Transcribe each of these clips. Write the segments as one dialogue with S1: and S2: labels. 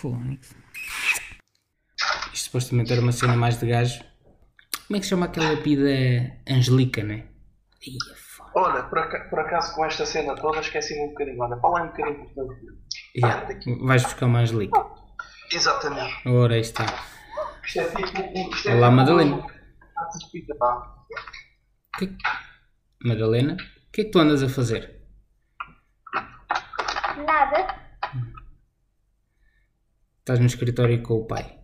S1: Fónix. Isto supostamente era uma cena mais de gajo. Como é que se chama aquela pida Angelica, né? Ia, foda.
S2: Olha, por, aca- por acaso com esta cena toda esqueci-me um bocadinho. Olha, fala aí um bocadinho importante.
S1: Yeah. Vais buscar uma Angelica.
S2: Exatamente.
S1: Ora, aí está.
S2: Isto é tipo. um- Isto é
S1: Olá,
S2: tipo
S1: Madalena.
S2: um- Ah.
S1: Que- Madalena, o que é que tu andas a fazer?
S3: Nada.
S1: Estás no escritório com o pai.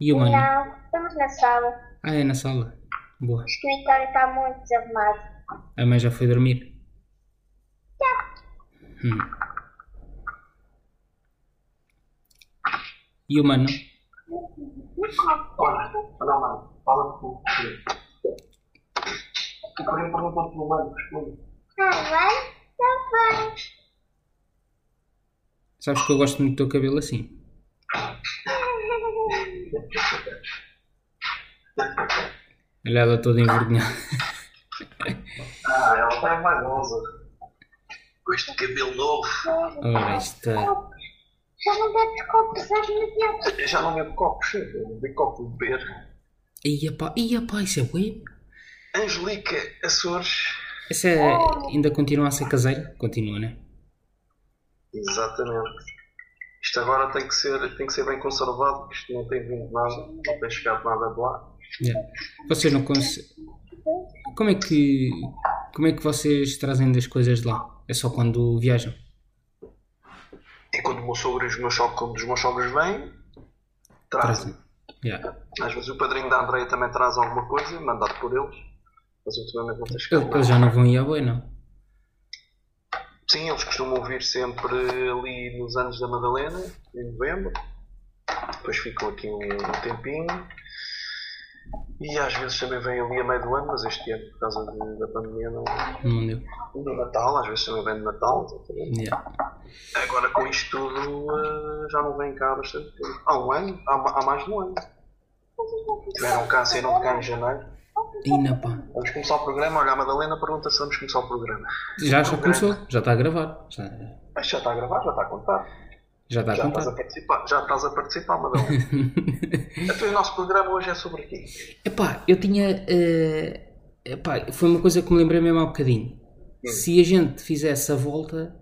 S1: E o mano?
S3: Não, estamos na sala.
S1: Ah, é na sala. Boa.
S3: O escritório está muito desarrumado.
S1: A mãe já foi dormir? Hum. E o mano?
S2: Olha, olha, mano. Fala com o Tu queria perguntar pelo mano, responde.
S3: Tá bem? Tá bem.
S1: Sabes que eu gosto muito do teu cabelo assim. Olha ela toda envergonhada.
S2: Ah, ela está vaidosa. Com este cabelo novo.
S1: Ora, está.
S3: Já não bebes copos às mediadas.
S2: Eu já não bebo copos. Não bebo copo de beber.
S1: Ia pá, ia pá, isso é web.
S2: Angelica Açores.
S1: Essa é, ainda continua a ser caseira? Continua, né?
S2: Exatamente. Isto agora tem que ser, tem que ser bem conservado, porque isto não tem vindo nada, não tem chegado nada de lá.
S1: Yeah. Vocês não conseguem. Como é que. Como é que vocês trazem das coisas de lá? É só quando viajam?
S2: É quando meu sogro e os meus sogros, quando os meus sogros vêm, trazem.
S1: Trazem. Yeah.
S2: Às vezes o padrinho da Andreia também traz alguma coisa, mandado por eles, mas ultimamente não tem chegado
S1: Eles, já não vão ir à boia, não?
S2: Sim, eles costumam vir sempre ali nos anos da Madalena, em novembro. Depois ficam aqui um, um tempinho. E às vezes também vêm ali a meio do ano, mas este ano, por causa de- da pandemia, não.
S1: Não deu.
S2: No Natal, às vezes também vem no Natal.
S1: Yeah.
S2: Agora com isto tudo eh, já não vem cá há bastante tempo. Há um ano, há, há mais de um ano. Tiveram cá, saíram de cá em janeiro.
S1: E na pá.
S2: Vamos começar o programa. Olha, a Madalena pergunta se vamos começar o programa.
S1: Já, já começou, já está a gravar. Já,
S2: já está a gravar, já está a contar.
S1: já está a
S2: Já estás a
S1: contar.
S2: participar, já estás a participar, Madalena. então o nosso programa hoje é sobre quê?
S1: Epá, eu tinha. eh, epá, foi uma coisa que me lembrei mesmo há bocadinho. Se a gente fizesse a volta.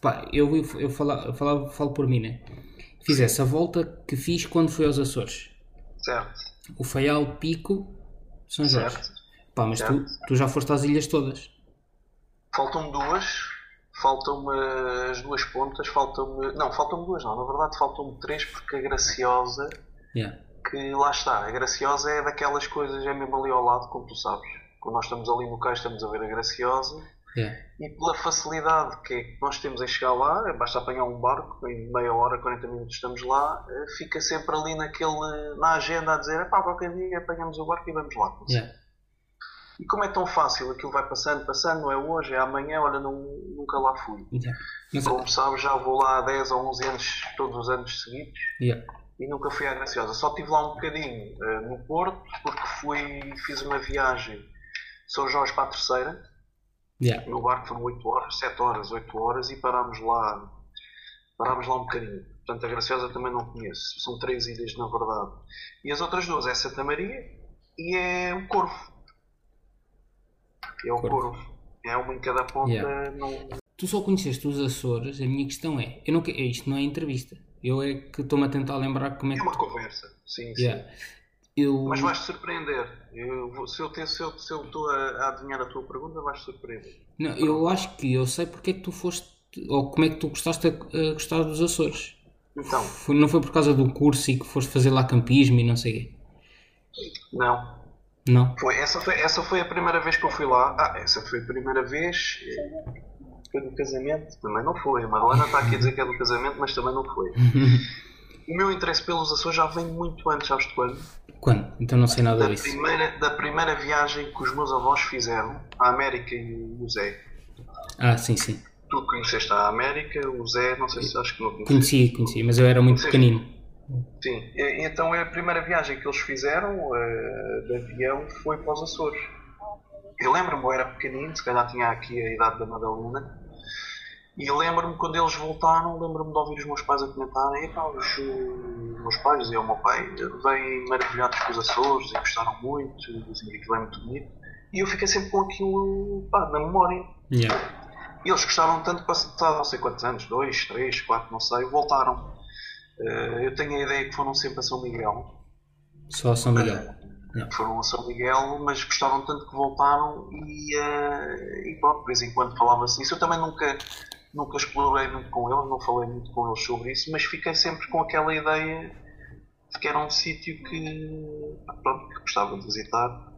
S1: Pá, eu, eu, falo, eu falo, falo por mim, né? Fizesse a volta que fiz quando fui aos Açores.
S2: Certo.
S1: O Faial, Pico, São Jorge.
S2: Certo.
S1: Pá, mas tu, tu já foste às ilhas todas.
S2: Faltam duas. Faltam-me as duas pontas. Faltam-me. Não, faltam-me duas, não. Na verdade, faltam-me três, porque a Graciosa.
S1: Yeah.
S2: que lá está, a Graciosa é daquelas coisas, é mesmo ali ao lado, como tu sabes. Quando nós estamos ali no cais, estamos a ver a Graciosa
S1: Yeah.
S2: e pela facilidade que, é que nós temos em chegar lá, basta apanhar um barco, em meia hora, 40 minutos estamos lá, eh, fica sempre ali naquele, na agenda a dizer, pá, qualquer dia apanhamos o barco e vamos lá.
S1: Yeah.
S2: E como é tão fácil, aquilo vai passando, passando, não é hoje, é amanhã, olha, não, nunca lá fui.
S1: Yeah. Mas,
S2: Como sabes, já vou lá há 10 ou 11 anos, todos os anos seguidos
S1: yeah.
S2: e nunca fui à Graciosa. Só estive lá um bocadinho eh, no Porto, porque fui, fiz uma viagem São Jorge para a Terceira.
S1: Yeah.
S2: No barco foram 8 horas, 7 horas, 8 horas e parámos lá, parámos lá um bocadinho. Portanto, a Graciosa também não conheço. São três ilhas, na verdade. E as outras duas é Santa Maria e é o Corvo. É o
S1: Corvo.
S2: Corvo. É uma em cada ponta.
S1: Yeah.
S2: Não...
S1: Tu só conheceste os Açores, a minha questão é, eu não, isto não é entrevista, eu é que estou-me a tentar lembrar como é
S2: É
S1: que...
S2: uma conversa. Sim, sim.
S1: Eu...
S2: Mas vais-te surpreender. Eu se eu estou a, a adivinhar a tua pergunta, vais-te surpreender.
S1: Não, eu acho que eu sei porque é que tu foste, ou como é que tu gostaste a, a gostar dos Açores.
S2: Então,
S1: Foi- não foi por causa do curso e que foste fazer lá campismo e não sei o quê?
S2: não.
S1: Não?
S2: Foi, essa, foi, essa foi a primeira vez que eu fui lá. Ah, essa foi a primeira vez. eh, Foi do casamento. Também não foi. A Madalena está aqui a dizer que é do casamento, mas também não foi. O meu interesse pelos Açores já vem muito antes, sabes de quando?
S1: Quando? Então não sei nada
S2: Da
S1: disso.
S2: primeira, da primeira viagem que os meus avós fizeram à América e o Zé.
S1: Ah, sim, sim.
S2: Tu conheceste a América, o Zé, não sei se acho que não conheceste.
S1: Conheci, conheci, mas eu era muito
S2: Sim.
S1: pequenino.
S2: Sim, então a primeira viagem que eles fizeram eh, de avião foi para os Açores. Eu lembro-me, eu era pequenino, se calhar tinha aqui a idade da Madalena, E lembro-me quando eles voltaram, lembro-me de ouvir os meus pais a comentarem, epá, os, os meus pais, dizia o meu pai, vêm maravilhados com os Açores e gostaram muito, dizem que aquilo é muito bonito. E eu fiquei sempre com aquilo pá, na memória.
S1: Yeah.
S2: E eles gostaram tanto que passaram não sei quantos anos, dois, três, quatro, não sei, voltaram. Eh, eu tenho a ideia que foram sempre a São Miguel.
S1: Só a São Miguel. Yeah.
S2: Foram a São Miguel, mas gostaram tanto que voltaram e, eh, e pronto, de vez em quando falava-se isso. Eu também nunca, nunca explorei muito com eles, não falei muito com eles sobre isso, mas fiquei sempre com aquela ideia de que era um sítio que, pronto, que gostava de visitar,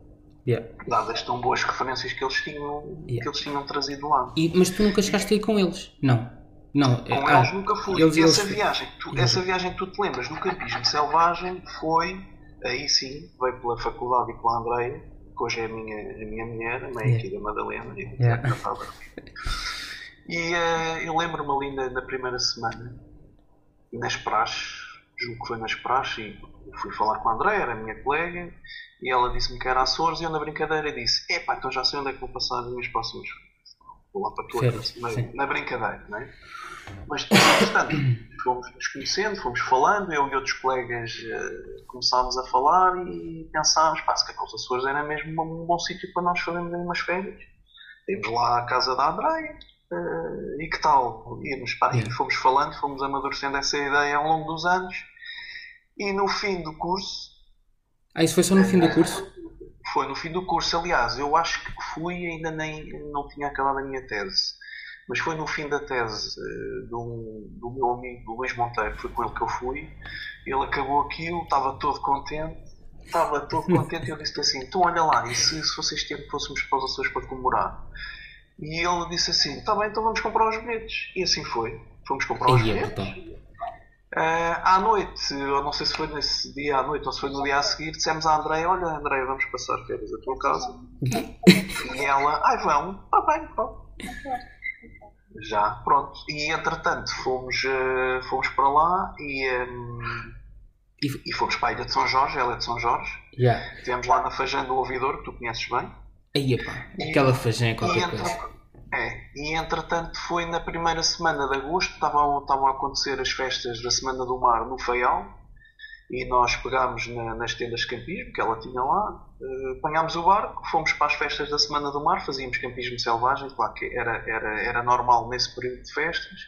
S1: Yeah.
S2: dadas tão boas referências que eles tinham,
S1: Yeah.
S2: que eles tinham trazido lá.
S1: E- mas tu nunca chegaste a ir com eles? Não. Não. é-
S2: Com
S1: ah,
S2: eles nunca fui.
S1: eles-
S2: essa,
S1: eles-
S2: Viagem, tu, essa viagem que tu te lembras do campismo selvagem foi, aí sim, veio pela faculdade e pela Andreia, que hoje é a minha, a minha mulher, a mãe
S1: Yeah.
S2: aqui da Madalena, e
S1: Yeah.
S2: E eh, eu lembro-me ali na, na primeira semana, nas praxes, julgo que foi nas praxes, e fui falar com a Andréia, era a minha colega, e ela disse-me que era Açores, e eu na brincadeira disse, epá, então já sei onde é que vou passar as minhas próximas férias. Vou lá para a tua
S1: Férias,
S2: casa, na, brincadeira, não é? Mas, portanto, fomos nos conhecendo, fomos falando, eu e outros colegas eh, começámos a falar e pensámos, pá, se calhar os Açores era mesmo um bom sítio para nós fazermos umas férias. Temos lá a casa da Andréia, eh, e que tal? Íamos, pá, e
S1: Yeah.
S2: fomos falando, fomos amadurecendo essa ideia ao longo dos anos, e no fim do curso,
S1: Ah, isso foi só no fim do curso?
S2: foi no fim do curso, aliás, eu acho que fui ainda nem não tinha acabado a minha tese. Mas foi no fim da tese eh, do, do meu amigo Luís Monteiro, foi com ele que eu fui. Ele acabou aquilo, estava todo contente, estava todo contente e eu disse assim: então olha lá, e se, se vocês tempo fôssemos para os Açores para comemorar? E ele disse assim: está bem, então vamos comprar os bilhetes. E assim foi. Fomos comprar os
S1: é
S2: bilhetes.
S1: brutal.
S2: Ah, à noite, eu não sei se foi nesse dia à noite ou se foi no dia a seguir, dissemos à Andréia, olha Andréia, vamos passar férias à tua casa. e ela, ai vão, está bem, pronto. Já, pronto. E entretanto fomos, eh, fomos para lá e, ehm,
S1: E-
S2: e fomos para a Ilha de São Jorge, ela é de São Jorge.
S1: Yeah.
S2: Estivemos lá na Fajã do Ouvidor, que tu conheces bem.
S1: Aí, epá, aquela fajã é qualquer
S2: entre-
S1: coisa.
S2: é, e entretanto foi na primeira semana de agosto, estavam, estavam a acontecer as festas da Semana do Mar no Faial e nós pegámos na- nas tendas de campismo que ela tinha lá, eh, apanhámos o barco, fomos para as festas da Semana do Mar, fazíamos campismo selvagem, claro que era, era, era normal nesse período de festas.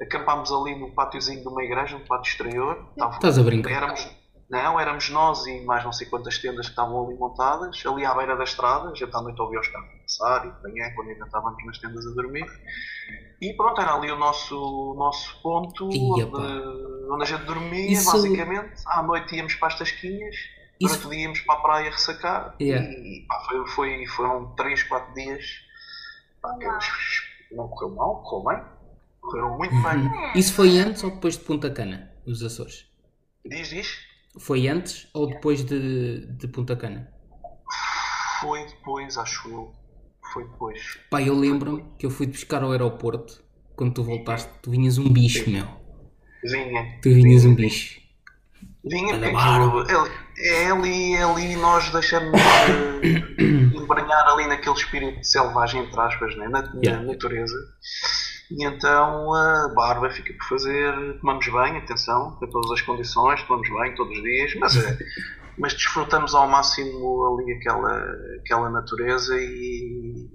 S2: Acampámos ali no pátiozinho de uma igreja, no pátio exterior. Estava-
S1: Estás a brincar?
S2: Éramos, não, éramos nós e mais não sei quantas tendas que estavam ali montadas, ali à beira da estrada, já à noite ouvia os carros passar e de manhã, quando ainda estávamos nas tendas a dormir. E pronto, era ali o nosso, nosso ponto
S1: Ia,
S2: onde, onde a gente dormia,
S1: Isso-
S2: basicamente. À noite íamos para as tasquinhas,
S1: Isso-
S2: durante o dia íamos para a praia ressacar.
S1: Yeah.
S2: E pá, foi, foi, foram 3, 4 dias. Pá, não correu mal, correu bem. Correram muito bem.
S1: Isso foi antes ou depois de Punta Cana, os Açores?
S2: Diz, diz.
S1: Foi antes ou depois de, de Punta Cana?
S2: Foi depois, acho eu. Foi depois.
S1: Pá, eu lembro-me que eu fui te buscar ao aeroporto. Quando tu voltaste, tu vinhas um bicho, meu.
S2: Vinha.
S1: Tu vinhas um bicho.
S2: Vinha porque é, é ali, é ali nós deixamos de embranhar ali naquele espírito selvagem, entre aspas, né? na, na
S1: Yeah.
S2: natureza. E então a barba fica por fazer, tomamos bem, atenção, tem todas as condições, tomamos bem todos os dias, mas, é, mas desfrutamos ao máximo ali aquela, aquela natureza e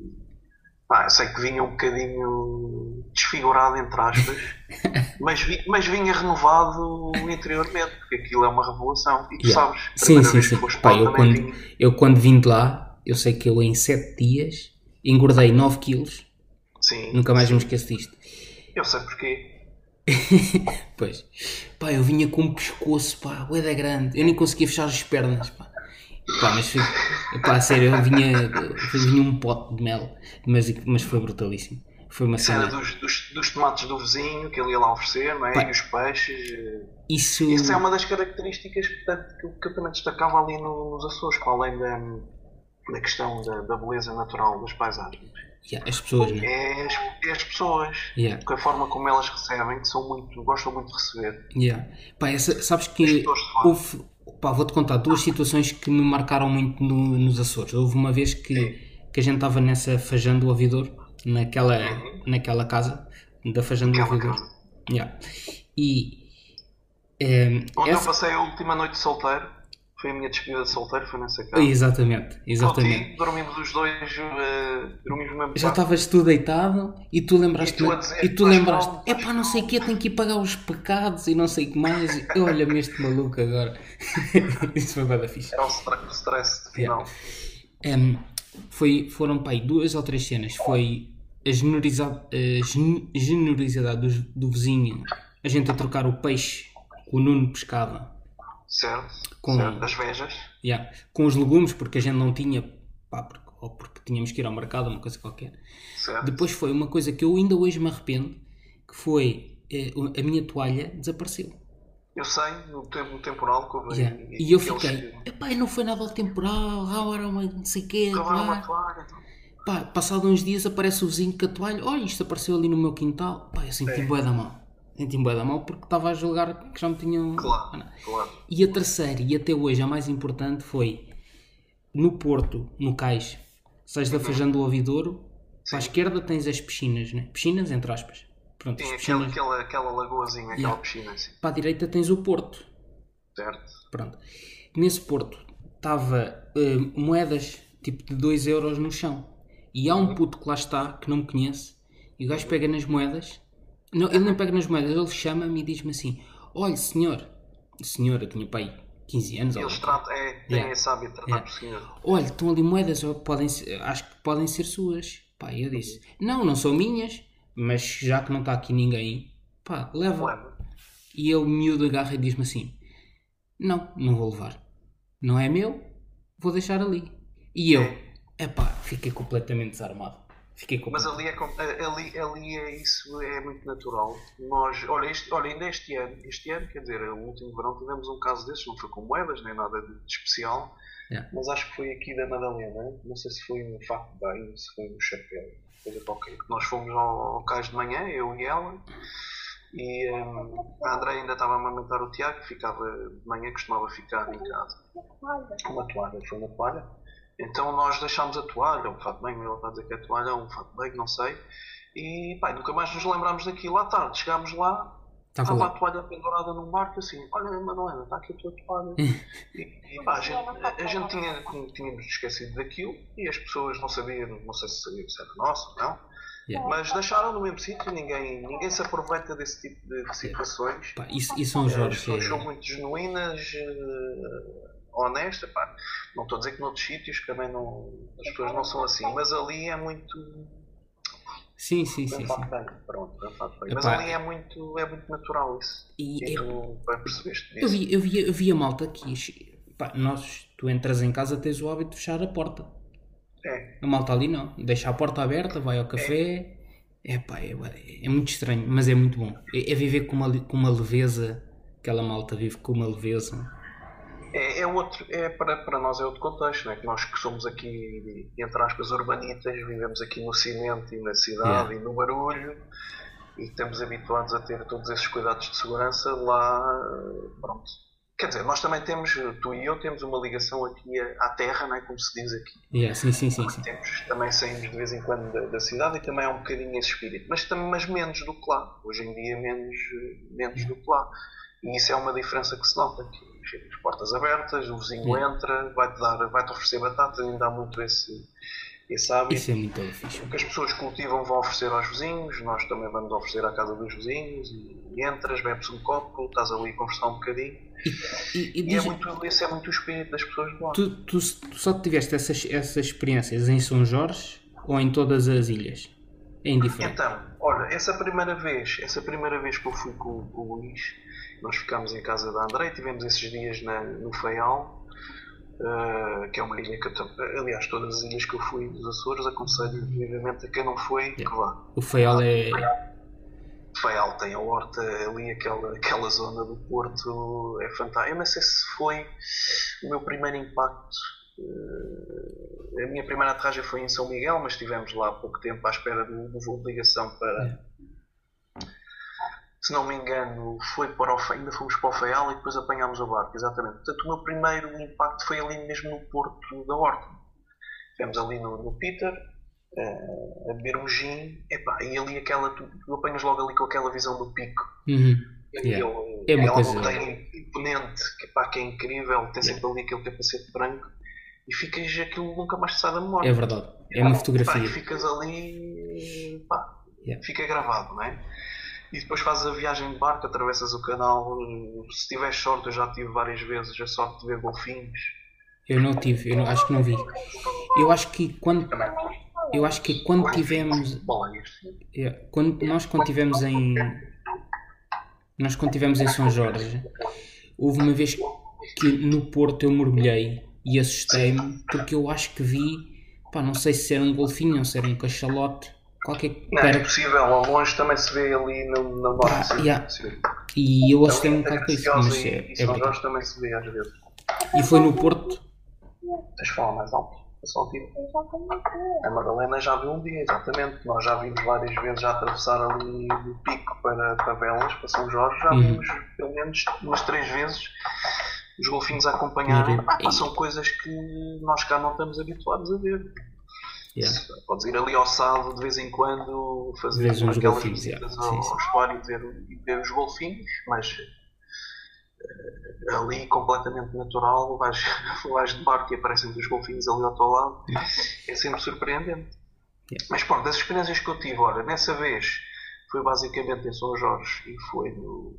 S2: pá, sei que vinha um bocadinho desfigurado, entre aspas, mas, vi- mas vinha renovado interiormente, porque aquilo é uma revelação. E tu
S1: Yeah.
S2: sabes,
S1: Sim, sim, sim. Pá, eu quando,
S2: vinha.
S1: eu quando vim de lá, eu sei que eu em 7 dias engordei 9 quilos.
S2: Sim,
S1: Nunca mais me esqueço disto.
S2: eu sei porquê.
S1: Pois. Pá, eu vinha com um pescoço, pá, ué da grande. Eu nem conseguia fechar as pernas, pá. Pá, mas foi, pá, a sério, eu vinha, eu vinha um pote de mel, mas, mas foi brutalíssimo. Foi uma
S2: era
S1: cena.
S2: dos, dos, dos tomates do vizinho que ele ia lá oferecer, não é?
S1: Pá.
S2: E os peixes. eh,
S1: Isso.
S2: Isso é uma das características portanto, que, eu- que eu também destacava ali no- nos Açores, para além da, da questão da, da beleza natural das paisagens.
S1: Yeah, as pessoas, né?
S2: É as, é as pessoas,
S1: Yeah,
S2: porque a forma como elas recebem, que são muito, gostam muito de receber.
S1: yeah. Pá, essa, sabes que houve. Pá, vou-te contar duas situações que me marcaram muito no- nos Açores. Houve uma vez que, que a gente estava nessa fajando o ouvidor, naquela, naquela casa, da Fajã do Ouvidor. Yeah. E ehm,
S2: Onde eu
S1: essa-
S2: passei a última noite solteiro, foi a minha despedida de solteiro, foi nessa casa.
S1: Exatamente, exatamente.
S2: Contigo, dormimos os dois, eh, dormimos mesmo
S1: Já estavas tu deitado e tu lembraste
S2: E tu dizer,
S1: e tu
S2: "Faz
S1: lembraste, é pá, não sei o que, tenho que ir pagar os pecados e não sei o que mais. E Olha-me este maluco agora. Isso foi bada fixe.
S2: Era o stress de final.
S1: Em, foi, foram pá, aí duas ou três cenas. Foi a generosidade, a gen- generosidade do, do vizinho, a gente a trocar o peixe que o Nuno pescava
S2: Certo?
S1: Com-
S2: certo. Das vejas.
S1: Yeah. Com os legumes, porque a gente não tinha, pá, porque, ou porque tínhamos que ir ao mercado, uma coisa qualquer.
S2: Certo?
S1: Depois foi uma coisa que eu ainda hoje me arrependo, que foi eh, a minha toalha desapareceu.
S2: Eu sei, no, tempo, temporal que houve.
S1: Yeah. E eu fiquei, epá, não foi nada ao temporal, ah, era uma não sei o quê,
S2: uma
S1: toalha.
S2: toalha.
S1: Pá, passado uns dias aparece o vizinho com a toalha, olha, isto apareceu ali no meu quintal. Pá, eu senti
S2: É.
S1: bué da mal. Senti bué da mal porque estava a julgar que já me tinham...
S2: Claro,
S1: Ah,
S2: claro.
S1: E a terceira, e até hoje a mais importante, foi no Porto, no Cais, sais
S2: Uhum.
S1: da Feijão do Ouvidouro, para a esquerda tens as piscinas, né? Piscinas, entre aspas. Pronto,
S2: aquela,
S1: piscinas.
S2: aquela, aquela lagoazinha, aquela
S1: Yeah.
S2: piscina assim.
S1: Para a direita tens o Porto.
S2: Certo?
S1: Pronto. Nesse Porto estava eh, moedas tipo de 2 euros no chão. E há um puto que lá está, que não me conhece, e o gajo pega nas moedas. Não, ele não pega nas moedas, ele chama-me e diz-me assim: Olha, senhor, senhor, eu tinha pai 15 anos,
S2: Eles tratam, é, têm
S1: Yeah.
S2: esse hábito de tratar
S1: Yeah.
S2: por senhor.
S1: olha, estão ali moedas, podem acho que podem ser suas. Pá, eu disse: Não, não são minhas, mas já que não está aqui ninguém, pá, leva.
S2: Leva.
S1: E ele miúdo agarra e diz-me assim: Não, não vou levar. Não é meu, vou deixar ali. E eu, epá, fiquei completamente desarmado. Fiquei
S2: Mas
S1: completamente.
S2: ali é, com- ali, ali é isso, é muito natural. Nós, olha, este, olha, ainda este ano, este ano, quer dizer, o último verão tivemos um caso desses, não foi com moedas nem nada de, de especial,
S1: Yeah.
S2: mas acho que foi aqui da Madalena, não sei se foi no fato de banho, se foi no chapéu, coisa qualquer. Nós fomos ao, ao cais de manhã, eu e ela, e hum, a André ainda estava a amamentar o Tiago, que ficava de manhã, costumava ficar em casa. Uma toalha, foi uma toalha. Então nós deixámos a toalha, um fato bem, ele está a dizer que é toalha, um fato bem, não sei. E pá, nunca mais nos lembrámos daquilo. À tarde chegámos lá,
S1: Estava
S2: estava a
S1: lá.
S2: toalha pendurada num barco assim, olha Manuela, está aqui a tua toalha. e, e pá, a gente, a, gente tinha, tínhamos esquecido daquilo e as pessoas não sabiam, não sei se sabiam se era nosso ou não,
S1: Yeah.
S2: mas deixaram no mesmo sítio, ninguém, ninguém se aproveita desse tipo de situações.
S1: Pá, isso, isso são
S2: As
S1: Jorge.
S2: pessoas são
S1: É,
S2: muito genuínas, eh, honestas. Pá. Não estou a dizer que noutros sítios também não, as pessoas não são assim, mas ali é muito.
S1: sim, sim, sim. sim.
S2: pronto. Mas
S1: Epá.
S2: ali é muito, é muito natural isso.
S1: E,
S2: E
S1: é-
S2: tu percebeste
S1: eu,
S2: disso.
S1: vi, eu, vi, eu vi a malta aqui. Pá, nós, tu entras em casa, tens o hábito de fechar a porta.
S2: É,
S1: A malta ali não. Deixa a porta aberta, vai ao café. É pá, é, é muito estranho, mas é muito bom. É, é viver com uma, com uma leveza. Aquela malta vive com uma leveza.
S2: É, é outro, é para, para nós é outro contexto, não é? Que nós que somos aqui, entre aspas, urbanitas, vivemos aqui no cimento e na cidade
S1: Yeah.
S2: e no barulho e estamos habituados a ter todos esses cuidados de segurança lá, pronto. Quer dizer, nós também temos, tu e eu temos uma ligação aqui à terra, não é? Como se diz aqui.
S1: Yeah, sim, sim, sim, sim.
S2: Temos, também saímos de vez em quando da, da cidade e também há um bocadinho esse espírito, mas, também, mas menos do que lá. Hoje em dia, menos, menos do que lá. E isso é uma diferença que se nota. Chega as portas abertas, o vizinho entra, vai-te dar, vai-te oferecer batatas, ainda há muito esse, esse hábito.
S1: Isso é muito fixe.
S2: O que as pessoas cultivam vão oferecer aos vizinhos, nós também vamos oferecer à casa dos vizinhos e, entras, bebes um copo, estás ali a conversar um bocadinho.
S1: E, e
S2: E é
S1: diz-
S2: muito, esse é muito o espírito das pessoas de lá.
S1: tu, tu, tu só tiveste essas, essas experiências em São Jorge ou em todas as ilhas? É indiferente.
S2: Então, olha, essa primeira vez, essa primeira vez que eu fui com, com o Luís, nós ficámos em casa da André, tivemos esses dias na- no Faial, eh, que é uma ilha que eu, tam- aliás, todas as ilhas que eu fui dos Açores, aconselho vivamente a quem não foi que vá.
S1: O Faial é.
S2: Faial tem a horta ali, aquela, aquela zona do Porto é fantástica. Eu não sei se foi o meu primeiro impacto. eh, a minha primeira aterragem foi em São Miguel, mas estivemos lá há pouco tempo à espera do, do voo de ligação para. Se não me engano, foi para o, ainda fomos para o Faial e depois apanhámos o barco, exatamente. Portanto, o meu primeiro impacto foi ali mesmo no Porto da Horta. Estivemos ali no, no Peter, eh, a beber um gin, epá, e ali aquela, tu, tu apanhas logo ali com aquela visão do pico.
S1: Uhum. Yeah.
S2: ele-
S1: É uma coisa-
S2: não tem imponente, que, pá, que é incrível, tem sempre ali aquele capacete branco e ficas aquilo nunca mais te sai da memória.
S1: É verdade. É uma
S2: Pá, e
S1: fotografia.
S2: ficas ali, pá,
S1: Yeah.
S2: fica gravado, não é? E depois fazes a viagem de barco, atravessas o canal. Se tiveres sorte, eu já tive várias vezes a sorte de ver golfinhos.
S1: Eu não tive, eu não- acho que não vi. Eu acho que quando, eu acho que quando tivemos, quando nós quando tivemos em, nós quando tivemos em São Jorge, houve uma vez que no Porto eu mergulhei e assustei-me porque eu acho que vi, pá, não sei se era um golfinho ou se era um cachalote, qualquer
S2: Não, é
S1: cara,
S2: possível, ao longe também se vê ali no, na norte. sim,
S1: yeah. e eu assustei-me um
S2: Ali,
S1: bocado com isso,
S2: Graciosa
S1: mas
S2: e,
S1: é,
S2: e
S1: é
S2: São. Jorge também se vê às vezes.
S1: E foi no Porto,
S2: Tens de falar mais alto. ouvir. A Madalena já viu um dia, exatamente. Nós já vimos várias vezes já atravessar ali do pico para, para para São Jorge. Já
S1: Uhum.
S2: vimos pelo menos umas três vezes os golfinhos a acompanhar.
S1: Uhum.
S2: Ah, são coisas que nós cá não estamos habituados a ver.
S1: Yeah.
S2: Podes ir ali ao Sado de vez em quando fazer
S1: Vês uns
S2: aquelas
S1: golfinhos,
S2: visitas
S1: yeah.
S2: ao,
S1: Sim, sim.
S2: ao estuário e ver, e ver os golfinhos, mas eh, ali completamente natural, vais, vais de barco e aparecem os golfinhos ali ao teu lado, é sempre surpreendente.
S1: Yeah.
S2: Mas pronto, das experiências que eu tive, ora, nessa vez foi basicamente em São Jorge e foi no,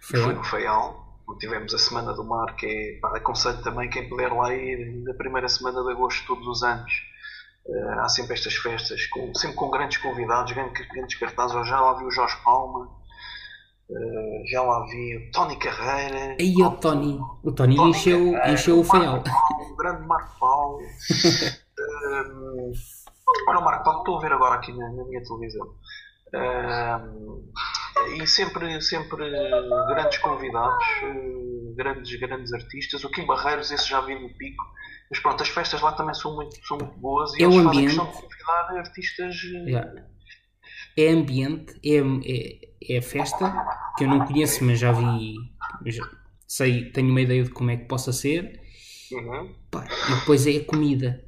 S1: foi,
S2: foi no Feial, onde tivemos a Semana do Mar, que é, pá, aconselho também quem puder lá ir na primeira semana de agosto todos os anos. Eh, há sempre estas festas, com- sempre com grandes convidados, grandes, grandes cartazes. Eu já lá vi o Jorge Palma, eh, já lá vi o Tony Carreira,
S1: Aí o Tony, o Tony
S2: Tony
S1: encheu,
S2: Carreira,
S1: encheu o feial.
S2: O grande Marco Paulo. Ehm, Olha o Marco Paulo, estou a ver agora aqui na, na minha televisão. Ehm, e sempre, sempre grandes convidados, eh, grandes, grandes artistas. O Kim Barreiros, esse já vi no pico. Mas pronto, as festas lá também são muito, são muito boas e
S1: É o
S2: eles fazem
S1: ambiente.
S2: questão de convidar artistas. eh,
S1: Yeah. É ambiente, é, é, é festa, que eu não conheço, mas já vi, já sei, tenho uma ideia de como é que possa ser.
S2: uhum.
S1: Pá, e depois é a comida.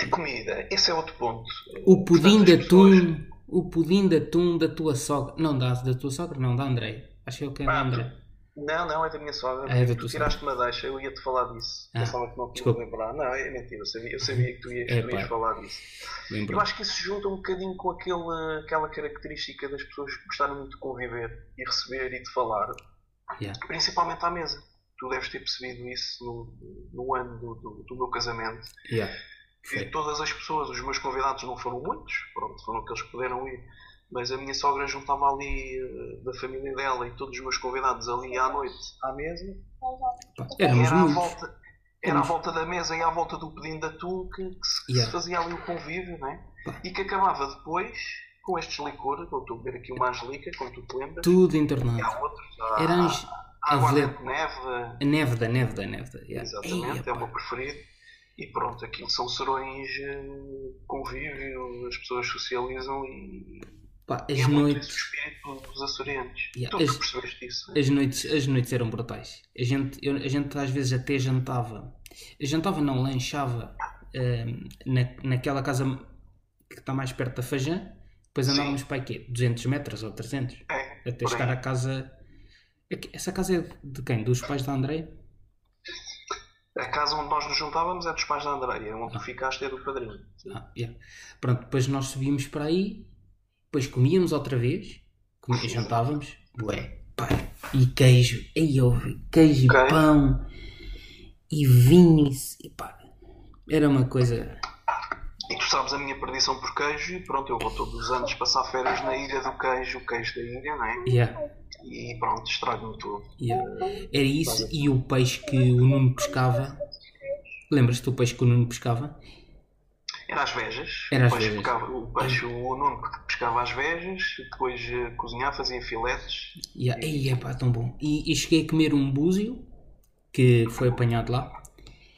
S2: A comida, esse é outro ponto.
S1: O pudim
S2: Portanto,
S1: de
S2: as pessoas-
S1: atum, o pudim de atum da tua sogra. Não, da, da tua sogra, não, da André. Acho que é da
S2: Ah,
S1: André.
S2: Não, não, é da minha sogra.
S1: Ah, é da
S2: tu
S1: tua
S2: tiraste uma deixa, eu ia-te falar disso.
S1: Ah,
S2: Pensava que não
S1: desculpa.
S2: lembrar. Não, é mentira, eu sabia, eu sabia que tu ias,
S1: É,
S2: ias falar disso.
S1: Lembro.
S2: Eu acho que isso se junta um bocadinho com aquele, aquela característica das pessoas que gostaram muito de conviver e receber e de falar,
S1: Yeah.
S2: principalmente à mesa. Tu deves ter percebido isso no, no ano do, do, do meu casamento.
S1: Yeah.
S2: E
S1: Foi.
S2: todas as pessoas, os meus convidados não foram muitos, pronto, foram aqueles que puderam ir, mas a minha sogra juntava ali eh, da família dela e todos os meus convidados ali à noite à mesa e
S1: éramos
S2: era à volta, era à volta da mesa e à volta do pudim de atum que, que se, que se
S1: Yeah.
S2: fazia ali o convívio, né? E que acabava depois com estes licores, eu estou a beber aqui uma angelica, como tu te lembras,
S1: Tudo
S2: e
S1: internado.
S2: há outros, há,
S1: Era ange- a
S2: aguardente
S1: ver-
S2: de neve,
S1: A neve da neve da neve. da- Yeah.
S2: Exatamente,
S1: Ei,
S2: é o meu preferido. E pronto, aquilo são serões eh, convívio, as pessoas socializam e,
S1: Pá,
S2: e
S1: as
S2: é muito
S1: noites.
S2: espírito dos açorianos.
S1: Yeah,
S2: Tu,
S1: as-
S2: percebeste isso?
S1: As noites, as noites eram brutais. A gente, eu- a gente às vezes até jantava. Jantava não, lanchava ehm, na, naquela casa que está mais perto da Fajã. Depois
S2: Sim.
S1: andávamos para quê? 200 metros ou 300?
S2: É,
S1: Até chegar à casa. É Essa casa é de quem? Dos pais da André?
S2: A casa onde nós nos juntávamos é dos pais da Andreia, onde tu ficaste é do padrinho.
S1: Ah, yeah. Pronto, depois nós subíamos para aí, depois comíamos outra vez, comia, jantávamos, bué, pá, e queijo, aí eu queijo
S2: Ok.
S1: e pão, e vinho, e, e pá, era uma coisa,
S2: E tu sabes a minha perdição por queijo e pronto, eu vou todos os anos passar férias na ilha do queijo, o queijo da ilha, não é?
S1: yeah,
S2: E pronto, estrago-me tudo.
S1: yeah. era isso, e o peixe que o Nuno pescava, lembras-te do peixe que o Nuno pescava?
S2: Era às vejas.
S1: Era às
S2: o peixe,
S1: vejas.
S2: Pescava, o peixe, o Nuno pescava às vejas, depois eh, cozinhava, fazia filetes.
S1: Yeah. Ei, é pá, tão bom. E, e cheguei a comer um búzio, que foi apanhado lá,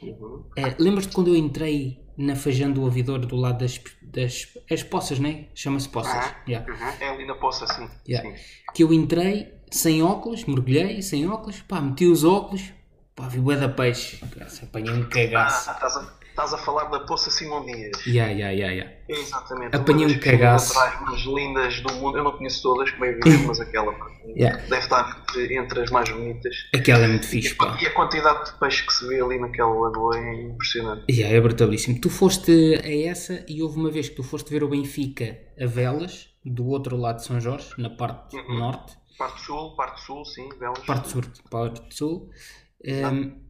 S2: Uhum.
S1: É, Lembras-te quando eu entrei na Fajã do Ouvidor do lado das, das as poças, né? Chama-se poças.
S2: Ah.
S1: Yeah.
S2: É ali na poça, sim.
S1: Yeah.
S2: sim.
S1: Que eu entrei sem óculos, mergulhei sem óculos, pá, meti os óculos, Pá, vi bué da peixe. Graça, Apanhei um
S2: Ah,
S1: cagaço.
S2: estás a, estás a falar da Poça Simão Dias.
S1: Ya, ya, ya, ya.
S2: Exatamente.
S1: Apanhei um cagaço.
S2: mais lindas do mundo. Eu não conheço todas, como é evidente, mas aquela
S1: Yeah.
S2: deve estar entre, as mais bonitas.
S1: Aquela é muito fixe, pá.
S2: E a quantidade de peixe que se vê ali naquela lagoa é impressionante.
S1: Ya, é brutalíssimo. Tu foste a essa e houve uma vez que tu foste ver o Benfica a velas, do outro lado de São Jorge, na parte
S2: Uhum.
S1: norte.
S2: Parte sul, parte sul, sim, velas.
S1: parte sul, parte sul. Ehm,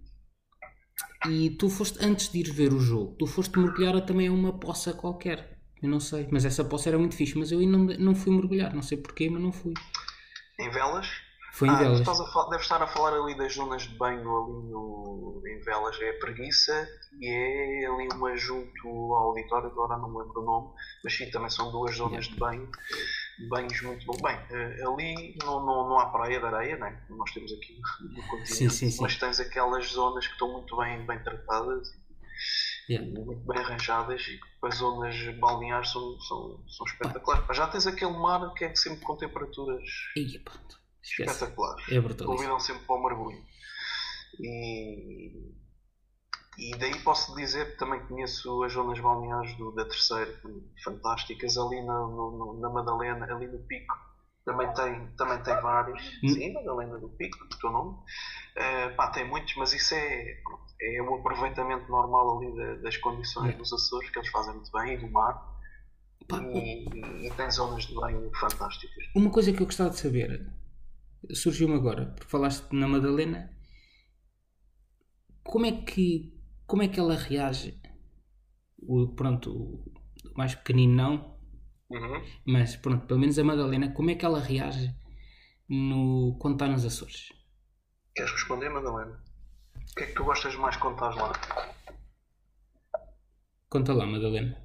S1: e tu foste, antes de ir ver o jogo, tu foste mergulhar a também a uma poça qualquer. Eu não sei, mas essa poça era muito fixe, mas eu ainda não, não fui mergulhar, não sei porquê, mas não fui.
S2: Em velas?
S1: Foi em
S2: ah,
S1: velas.
S2: estás a deves estar a falar ali das zonas de banho ali no, em Velas, é a preguiça e é ali uma junto ao auditório, agora não me lembro o nome, mas sim, também são duas zonas de banho, banhos muito bons. Bem, eh, ali não, não, não há praia de areia, né? nós temos aqui no continente,
S1: Sim, sim, sim.
S2: mas tens aquelas zonas que estão muito bem, bem tratadas
S1: Yeah.
S2: muito bem arranjadas e as zonas balneares são, são, são espetaculares. Mas já tens aquele mar que é sempre com temperaturas
S1: pá, esquece.
S2: espetaculares
S1: É
S2: convidam sempre para o mergulho. E, e daí posso dizer que também conheço as zonas balneares do, da terceira, fantásticas, ali na, no- na Madalena, ali no Pico. Também tem, também tem vários.
S1: Hum.
S2: Sim, Madalena do Pico, o teu nome. Eh, pá, tem muitos, mas isso é, é o aproveitamento normal ali da- das condições
S1: Yeah.
S2: dos Açores, que eles fazem muito bem, e do mar.
S1: Pá,
S2: E, e- e tem zonas de banho fantásticas.
S1: uma coisa que eu gostava de saber, surgiu-me agora, porque falaste na Madalena, como é que, como é que ela reage? O, pronto, o mais pequenino não,
S2: Uhum.
S1: Mas pronto, pelo menos a Madalena, como é que ela reage no, quando está nos Açores?
S2: Queres responder, Madalena? O que é que tu gostas mais quando estás lá?
S1: Conta lá, Madalena.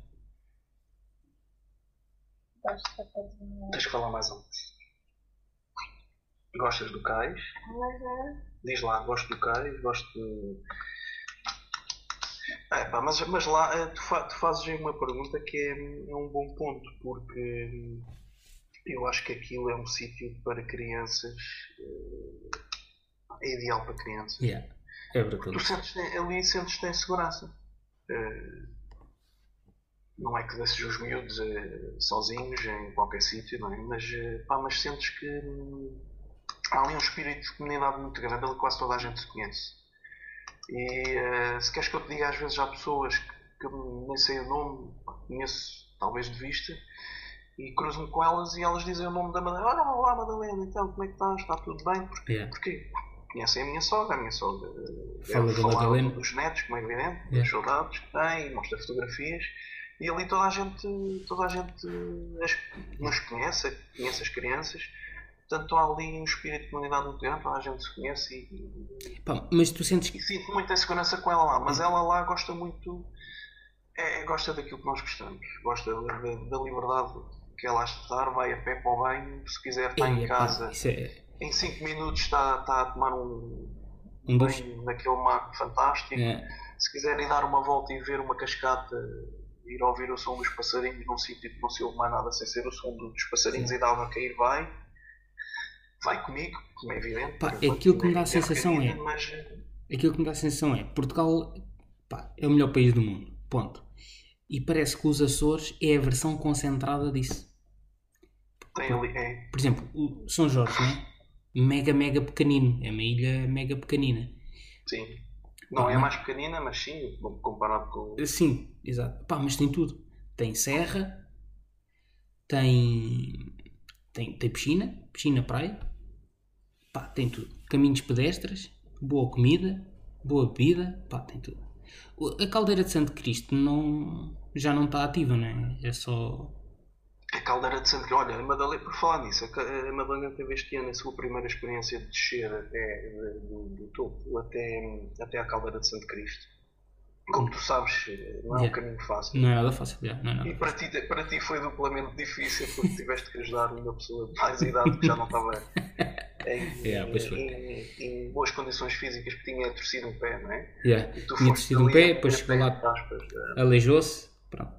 S2: Tens que falar mais alto. Gostas do cais?
S3: Uhum.
S2: Diz lá, gosto do cais, gosto de. É, pá, mas, mas lá eh, tu, fa- tu fazes aí uma pergunta que é, é um bom ponto, porque hum, eu acho que aquilo é um sítio para crianças. eh, É ideal para crianças.
S1: Yeah. É brutal.
S2: Tu sentes ali sentes em segurança. Eh, não é que deixes os miúdos sozinhos em qualquer sítio, não é? Mas, pá, mas sentes que hum, há ali um espírito de comunidade muito grande, ali quase toda a gente se conhece. E eh, se queres que eu te diga, às vezes há pessoas que, que nem sei o nome, conheço talvez de vista, e cruzo-me com elas e elas dizem o nome da Madalena. Olha, olá Madalena, então como é que estás? Está tudo bem? Porquê?
S1: Yeah.
S2: Porquê? Conhecem a minha sogra, a minha sogra eh,
S1: Fala
S2: é
S1: da
S2: falar
S1: Madalena.
S2: dos netos, como é evidente,
S1: Yeah.
S2: das saudades que tem, mostra fotografias e ali toda a gente, toda a gente as, nos conhece, conhece as crianças, portanto há ali um espírito de comunidade muito grande, toda a gente se conhece e,
S1: Pá, mas tu sentes que.
S2: sinto muita segurança com ela lá, mas ela lá gosta muito, é, gosta daquilo que nós gostamos, gosta da, da- da liberdade que ela acha de dar, vai a pé para o banho, se quiser está em
S1: pá,
S2: casa,
S1: é
S2: em 5 minutos está, está a tomar um,
S1: um
S2: banho naquele mar fantástico.
S1: É,
S2: Se quiserem dar uma volta e ver uma cascata, ir ouvir o som dos passarinhos num sítio que não se ouve mais nada sem ser o som dos passarinhos e da água a cair, vai. Vai comigo, como é evidente.
S1: Pá, aquilo que me dá a sensação é-
S2: Mas,
S1: aquilo que me dá a sensação é Portugal pá, é o melhor país do mundo. Ponto. E parece que os Açores é a versão concentrada disso.
S2: tem ali, é,
S1: Por exemplo, o São Jorge, né? Mega, mega pequenino. É uma ilha mega pequenina.
S2: sim. Não
S1: Pá,
S2: é mais pequenina, mas sim, comparado com.
S1: Sim, exato. Pá, mas tem tudo. Tem serra, tem, tem, tem piscina, piscina praia, pá, tem tudo. Caminhos pedestres, boa comida, boa bebida, pá, tem tudo. A caldeira de Santo Cristo não, já não está ativa, não é? É só.
S2: A caldeira de Santo Olha, a Madalena, por falar nisso, a Madalena teve este ano a sua primeira experiência de descer até, de- do, do topo até, até à caldeira de Santo Cristo. Como tu sabes, não é um
S1: Yeah.
S2: caminho fácil.
S1: Não é nada fácil, já, não é nada
S2: E para ti, para ti foi duplamente difícil porque tiveste que ajudar uma pessoa de mais idade que já não estava em,
S1: Yeah,
S2: em- em boas condições físicas que tinha torcido um pé, não é?
S1: Yeah.
S2: E tu
S1: Tinha torcido um pé, depois chegou lá,
S2: eh,
S1: aleijou-se, pronto.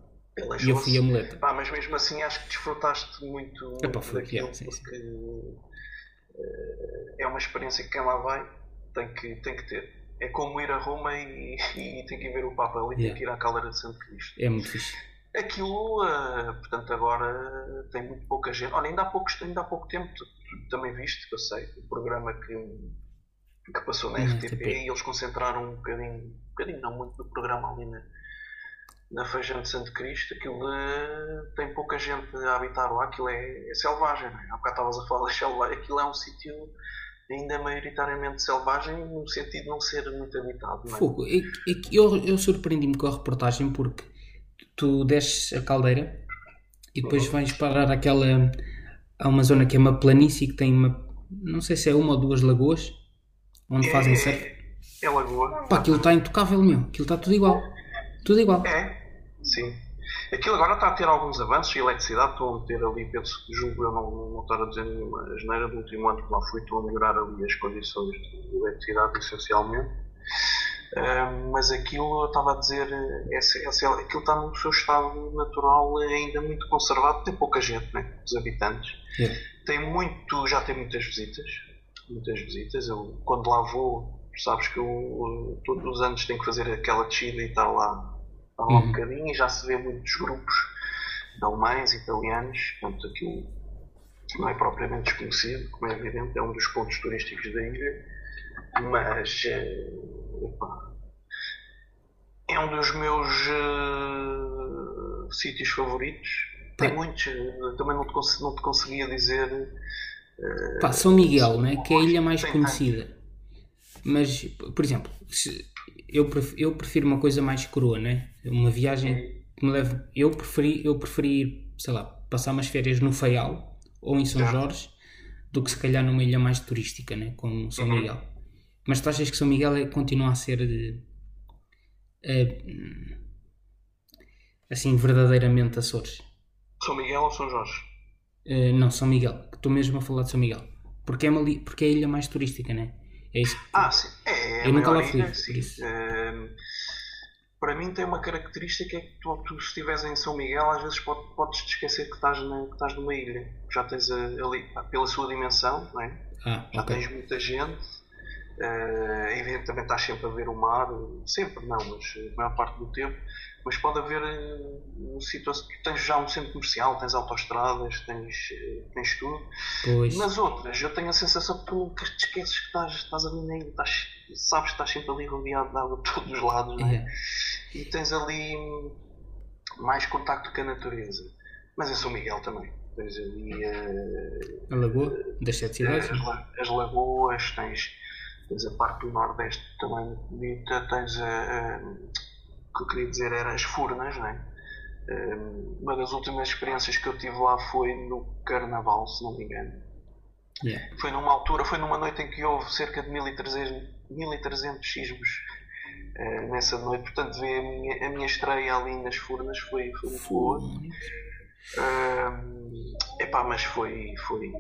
S1: E eu fui a muleta.
S2: Pá, mas mesmo assim acho que desfrutaste muito,
S1: Epá, foi,
S2: daquilo
S1: yeah, sim, sim.
S2: porque eh, é uma experiência que quem lá vai tem que, tem que ter. É como ir a Roma e, e ter que ir ver o Papa ali,
S1: Yeah.
S2: ter que ir à Caldeira de Santo Cristo.
S1: É muito fixe.
S2: Aquilo, eh, portanto, agora tem muito pouca gente. Olha, ainda há pouco, ainda há pouco tempo, tu, tu também viste, que eu sei, o programa que, que passou na
S1: Na
S2: RTP e eles concentraram um bocadinho, um bocadinho não muito do programa ali na, na Feijão de Santo Cristo. Aquilo eh, tem pouca gente a habitar lá, aquilo é, é selvagem, não é? Há bocado estavas a falar da selvagem, aquilo é um sítio ainda maioritariamente selvagem, no sentido de não ser muito habitado, é?
S1: Fogo. É é eu eu surpreendi-me com a reportagem porque tu desces a caldeira e depois
S2: Uhum.
S1: vais parar aquela. Há uma zona que é uma planície que tem uma. Não sei se é uma ou duas lagoas onde fazem surf.
S2: É, é lagoa.
S1: Pá, aquilo está intocável, meu. Aquilo está tudo igual. Tudo igual.
S2: É, sim. Aquilo agora está a ter alguns avanços e eletricidade. Estão a meter ali, penso que julgo eu não, não estar a dizer nenhuma asneira do último ano que lá fui. Estão a melhorar ali as condições de eletricidade, essencialmente. Ah, mas aquilo, eu estava a dizer, é, é, é, aquilo está no seu estado natural ainda muito conservado. Tem pouca gente, né? Os habitantes. Tem muito, já tem muitas visitas. Muitas visitas. Eu, quando lá vou, sabes que eu todos os anos tenho que fazer aquela descida e estar lá, lá um
S1: Uhum.
S2: bocadinho e já se vê muitos grupos de alemães, italianos, portanto aquilo não é propriamente desconhecido, como é evidente, é um dos pontos turísticos da ilha, mas eh, epá, é um dos meus eh, sítios favoritos. Tem muitos, eh, também não te, cons- não te conseguia dizer. eh,
S1: Pá, São Miguel, né? que é a ilha mais conhecida. Mas, por exemplo, se- eu prefiro, eu prefiro uma coisa mais crua, né? Uma viagem que me leve. Eu preferi, eu preferi sei lá, passar umas férias no Faial ou em São
S2: Já.
S1: Jorge do que se calhar numa ilha mais turística, né? Como São
S2: Uhum.
S1: Miguel. Mas tu achas que São Miguel é, continua a ser de, eh, assim verdadeiramente Açores?
S2: São Miguel ou São Jorge?
S1: Eh, não, São Miguel, estou mesmo a falar de São Miguel. Porque é, uma, porque é a ilha mais turística, né? É isso.
S2: Ah, sim. É, é
S1: Eu nunca lá fui,
S2: ilha, sim. Ehm, para mim tem uma característica é que tu, tu se estiveres em São Miguel às vezes pode- podes te esquecer que estás, na, que estás numa ilha. Já tens a- ali, pela sua dimensão, não é?
S1: Ah,
S2: já
S1: ok.
S2: tens muita gente. eh, evidentemente estás sempre a ver o mar, sempre não, mas a maior parte do tempo. Mas pode haver eh, um situação, tu tens já um centro comercial, tens autoestradas, tens, eh, tens tudo.
S1: Pois.
S2: Nas outras, eu tenho a sensação que tu nunca te esqueces que estás, estás ali na ilha, estás, sabes que estás sempre ali rodeado de água de todos os lados, não é?
S1: É.
S2: E tens ali mais contacto com a natureza. Mas em São Miguel também. Tens ali eh,
S1: A Lagoa das Sete Cidades.
S2: as, la- as lagoas, tens, tens a parte do Nordeste também bonita, tens a, a- que eu queria dizer era as Furnas, é? Hum, Uma das últimas experiências que eu tive lá foi no Carnaval, se não me engano.
S1: Yeah.
S2: Foi numa altura, foi numa noite em que houve cerca de 1300, 1300 sismos eh, nessa noite. Portanto, ver a minha, a minha estreia ali nas Furnas foi, foi muito boa. Ahm, epá, mas foi, foi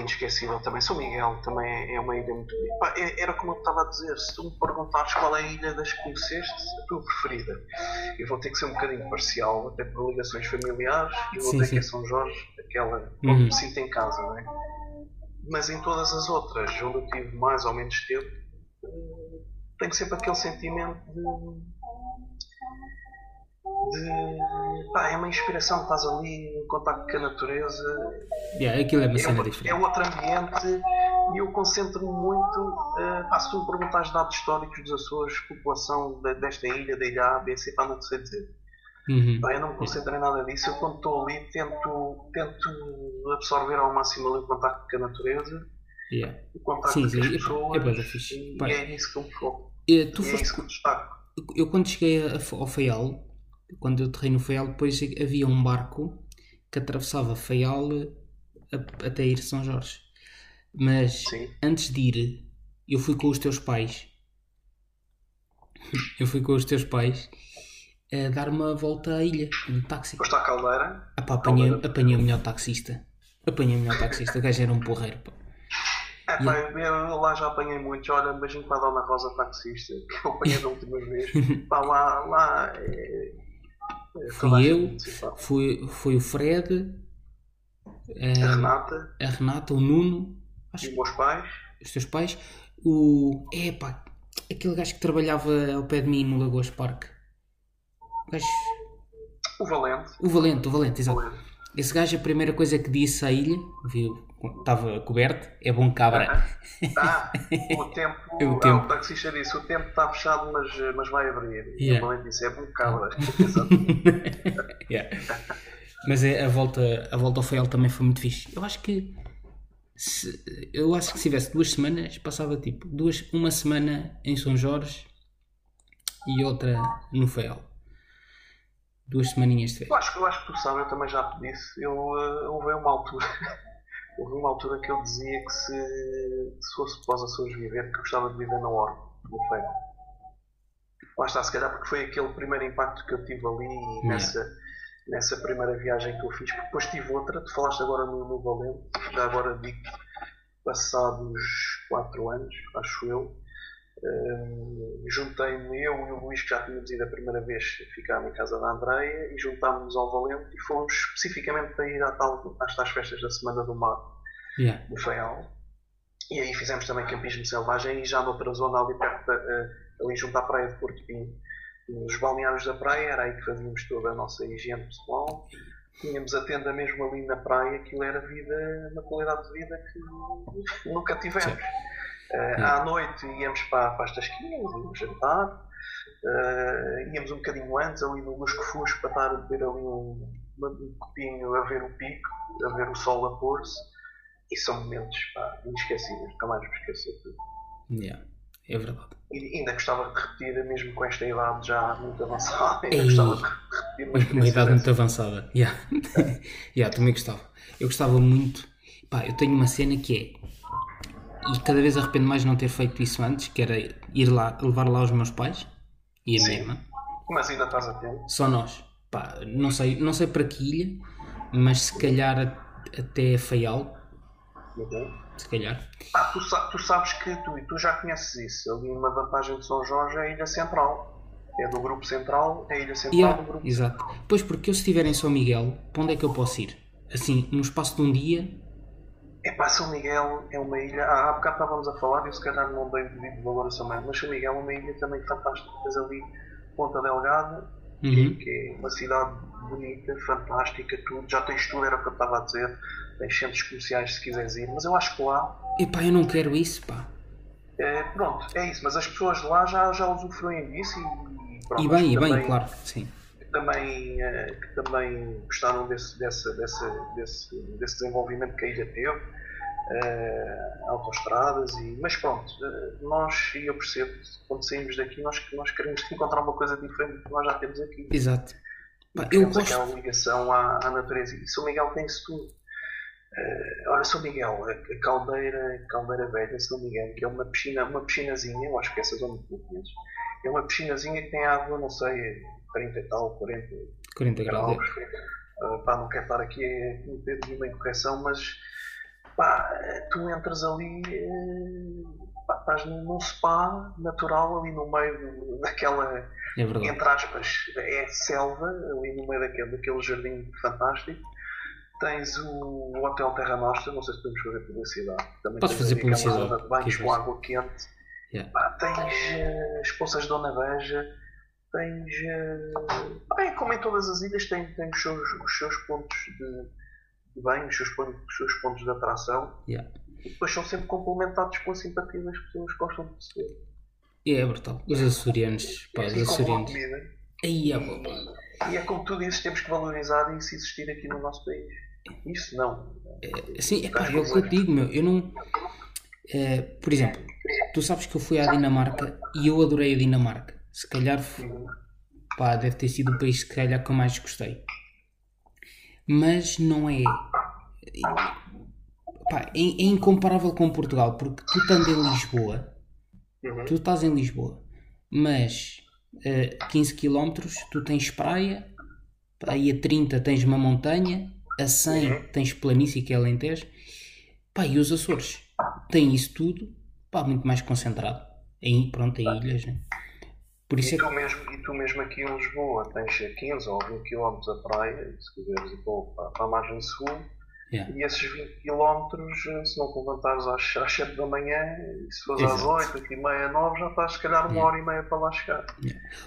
S2: inesquecível também. São Miguel também é, é uma ilha muito bonita. É- era como eu estava a dizer, se tu me perguntares qual é a ilha das que conheceste, a tua preferida, eu vou ter que ser um bocadinho parcial, até por ligações familiares, e vou
S1: Sim,
S2: dizer que é
S1: sim.
S2: São Jorge, aquela
S1: Uhum.
S2: onde me sinto em casa, não é? Mas em todas as outras, onde eu tive mais ou menos tempo, eh, tenho sempre aquele sentimento de pá, é uma inspiração, estás ali em contato com a natureza,
S1: Yeah, aquilo é uma
S2: é,
S1: cena
S2: é
S1: diferente.
S2: outro ambiente e eu concentro-me muito. eh, pá, se tu me perguntares dados históricos dos Açores, população de- desta ilha, da ilha A, B, C, pá, não sei dizer.
S1: Uhum.
S2: Pá, eu não me concentro em nada disso. Eu, quando estou ali, tento, tento absorver ao máximo ali o contacto com a natureza,
S1: Yeah.
S2: o contacto
S1: Sim,
S2: com as
S1: é-
S2: pessoas.
S1: é fixe.
S2: e é nisso que eu me foco.
S1: Eh, tu
S2: E é
S1: foste,
S2: isso que eu destaco.
S1: eu quando cheguei a- ao Faial, quando eu aterrei no Faial, depois havia um barco que atravessava Faial a- até ir São Jorge. Mas
S2: Sim.
S1: antes de ir, eu fui com os teus pais. Eu fui com os teus pais a dar uma volta à ilha, no táxi.
S2: Foste à caldeira.
S1: Ah, pá, apanhei,
S2: Caldeira.
S1: apanhei o melhor taxista. Apanhei o melhor taxista. O gajo era um porreiro. Pá.
S2: É, pá, eu, lá já apanhei muitos. Olha, um beijinho para a Dona Rosa taxista, que eu apanhei da última vez. Pá, lá, lá é,
S1: Fui eu. Foi, foi o Fred,
S2: A
S1: a,
S2: Renata
S1: a Renata, o Nuno, acho
S2: os meus pais.
S1: os teus pais. O. É pá, aquele gajo que trabalhava ao pé de mim no Lagoas Park. O gajo.
S2: O Valente.
S1: O Valente, o Valente, exato.
S2: Valente.
S1: Esse gajo, a primeira coisa que disse à ilha, viu, estava coberto, é bom cabra.
S2: Ah, o tempo.
S1: É o
S2: ah,
S1: tempo.
S2: o taxista disse: o tempo está fechado, mas, mas vai abrir. E
S1: Yeah.
S2: o Valente disse: é bom cabra. Exato.
S1: Yeah. Mas é, a, volta, a volta ao Feial também foi muito fixe. Eu acho que. se- eu acho que se tivesse duas semanas, passava tipo duas, uma semana em São Jorge e outra no Feial. Duas semaninhas de
S2: Eu
S1: férias.
S2: acho, que- eu acho que tu sabes, eu também já te disse. Eu, eh, houve uma altura. houve uma altura que eu dizia que se, se fosse pós Açores viver, que gostava de viver na Orbe, no Feio. Lá está, se calhar porque foi aquele primeiro impacto que eu tive ali e nessa, nessa primeira viagem que eu fiz. Porque depois tive outra, tu falaste agora no, no Valente, já agora digo passados 4 anos, acho eu. Juntei-me eu e o Luís, que já tínhamos ido a primeira vez ficar na casa da Andreia, e juntámos-nos ao Valente e fomos especificamente para ir à tal, às tais festas da Semana do Mar,
S1: Yeah.
S2: no Feial. E aí fizemos também campismo selvagem e já noutra zona ali perto, eh, ali junto à praia de Porto Pinho. Nos balneários da praia, era aí que fazíamos toda a nossa higiene pessoal. Tínhamos a tenda mesmo ali na praia, aquilo era vida, uma qualidade de vida que nunca tivemos. Eh, à noite íamos para, para as tasquinhas, íamos jantar, eh, íamos um bocadinho antes ali no Lusco Fusco para estar a beber ali um, um copinho a ver o pico, a ver o sol a pôr-se. E são momentos pá, inesquecíveis, nunca mais me esqueço de tudo.
S1: Yeah. É verdade.
S2: E ainda gostava de repetir, mesmo com esta idade já muito avançada, ainda
S1: Ei.
S2: gostava de repetir uma
S1: Uma idade muito avançada. Yeah. yeah, também gostava. Eu gostava muito. Pá, eu tenho uma cena que é. E cada vez arrependo mais de não ter feito isso antes, que era ir lá, levar lá os meus pais e a minha
S2: Sim.
S1: irmã.
S2: Mas ainda estás a tempo.
S1: Só nós. Pá, não sei, não sei para que ilha, mas se calhar a- até Faial.
S2: Uhum.
S1: Se calhar.
S2: Ah, tu, tu sabes que tu, tu já conheces isso. Ali uma vantagem de São Jorge é a Ilha Central. É do grupo central, é a Ilha Central
S1: Yeah,
S2: do grupo
S1: exato. Pois porque eu se estiver em São Miguel, para onde é que eu posso ir? Assim, no espaço de um dia,
S2: É pá, São Miguel é uma ilha. Ah, há bocado estávamos a falar e eu se calhar não dei devido valor a São Miguel, mas São Miguel é uma ilha também fantástica. Tens ali Ponta Delgada,
S1: Uhum.
S2: que é uma cidade bonita, fantástica, tudo. Já tens tudo, era o que eu estava a dizer. Tens centros comerciais se quiseres ir, mas eu acho que lá.
S1: epá, eu não quero isso, pá.
S2: é, pronto, é isso, mas as pessoas lá já, já usufruem disso e, e pronto.
S1: E bem, e bem, claro, sim.
S2: Que também, eh, que também gostaram desse, dessa, desse, desse desenvolvimento que a ilha teve, eh, autoestradas, e, mas pronto, eh, nós, e eu percebo, quando saímos daqui, nós, nós queremos encontrar uma coisa diferente do que nós já temos aqui.
S1: Exato. Eu
S2: Temos
S1: gosto.
S2: aquela ligação à, à natureza. E São Miguel tem isso tudo. Eh, olha, São Miguel, a, caldeira, caldeira velha, São Miguel, que é uma piscina, uma piscinazinha, eu acho que essa zona que é uma piscinazinha que tem água, não sei, 30 e tal, 40
S1: 40 graus.
S2: graus. Uh, pá, não quero estar aqui a cometer nenhuma incorreção, mas pá, tu entras ali, eh, pá, estás num, spa natural ali no meio daquela,
S1: É,
S2: entre aspas, é selva, ali no meio daquele, daquele jardim fantástico. Tens o Hotel Terra Nostra, não sei se podemos fazer publicidade. Também
S1: Podes
S2: tens
S1: fazer publicidade,
S2: zona de banhos com água quente.
S1: Yeah.
S2: Pá, tens eh, as poças de Dona Beja, tens. eh, bem, como em todas as ilhas, tem, tem os, seus, os seus pontos de, de banho, os seus, pontos, os seus pontos de atração.
S1: Yeah.
S2: E depois são sempre complementados com a simpatia das pessoas que gostam de se
S1: É, é brutal. Os açorianos, pá, os
S2: E
S1: açorianos. Aí, é bom, pá.
S2: E é como tu dizes, temos que valorizar isso existir aqui no nosso país. Isso não.
S1: Sim, epá, é o que eu digo, meu. Eu não. eh, por exemplo, tu sabes que eu fui à Dinamarca e eu adorei a Dinamarca. Se calhar, pá, deve ter sido o país se calhar que eu mais gostei. Mas não é. Pá, é, é incomparável com Portugal, porque tu estando em Lisboa,
S2: Uhum.
S1: tu estás em Lisboa, mas eh, 15 km tu tens praia, aí a 30 tens uma montanha, a 100
S2: Uhum.
S1: tens planície que é Alentejo, pá, e os Açores têm isso tudo, pá, muito mais concentrado. Em, pronto, em ilhas, né? Por isso
S2: E
S1: é
S2: tu, mesmo, e tu mesmo aqui em Lisboa tens 15 ou 20 km a praia, se quiseres ir para, para a margem sul,
S1: Yeah.
S2: E esses 20 km, se não te levantares às, às 7 da manhã, e se fores às
S1: Exato.
S2: 8, 8 e meia, 9, já estás se calhar uma
S1: Yeah.
S2: hora e meia para lá chegar.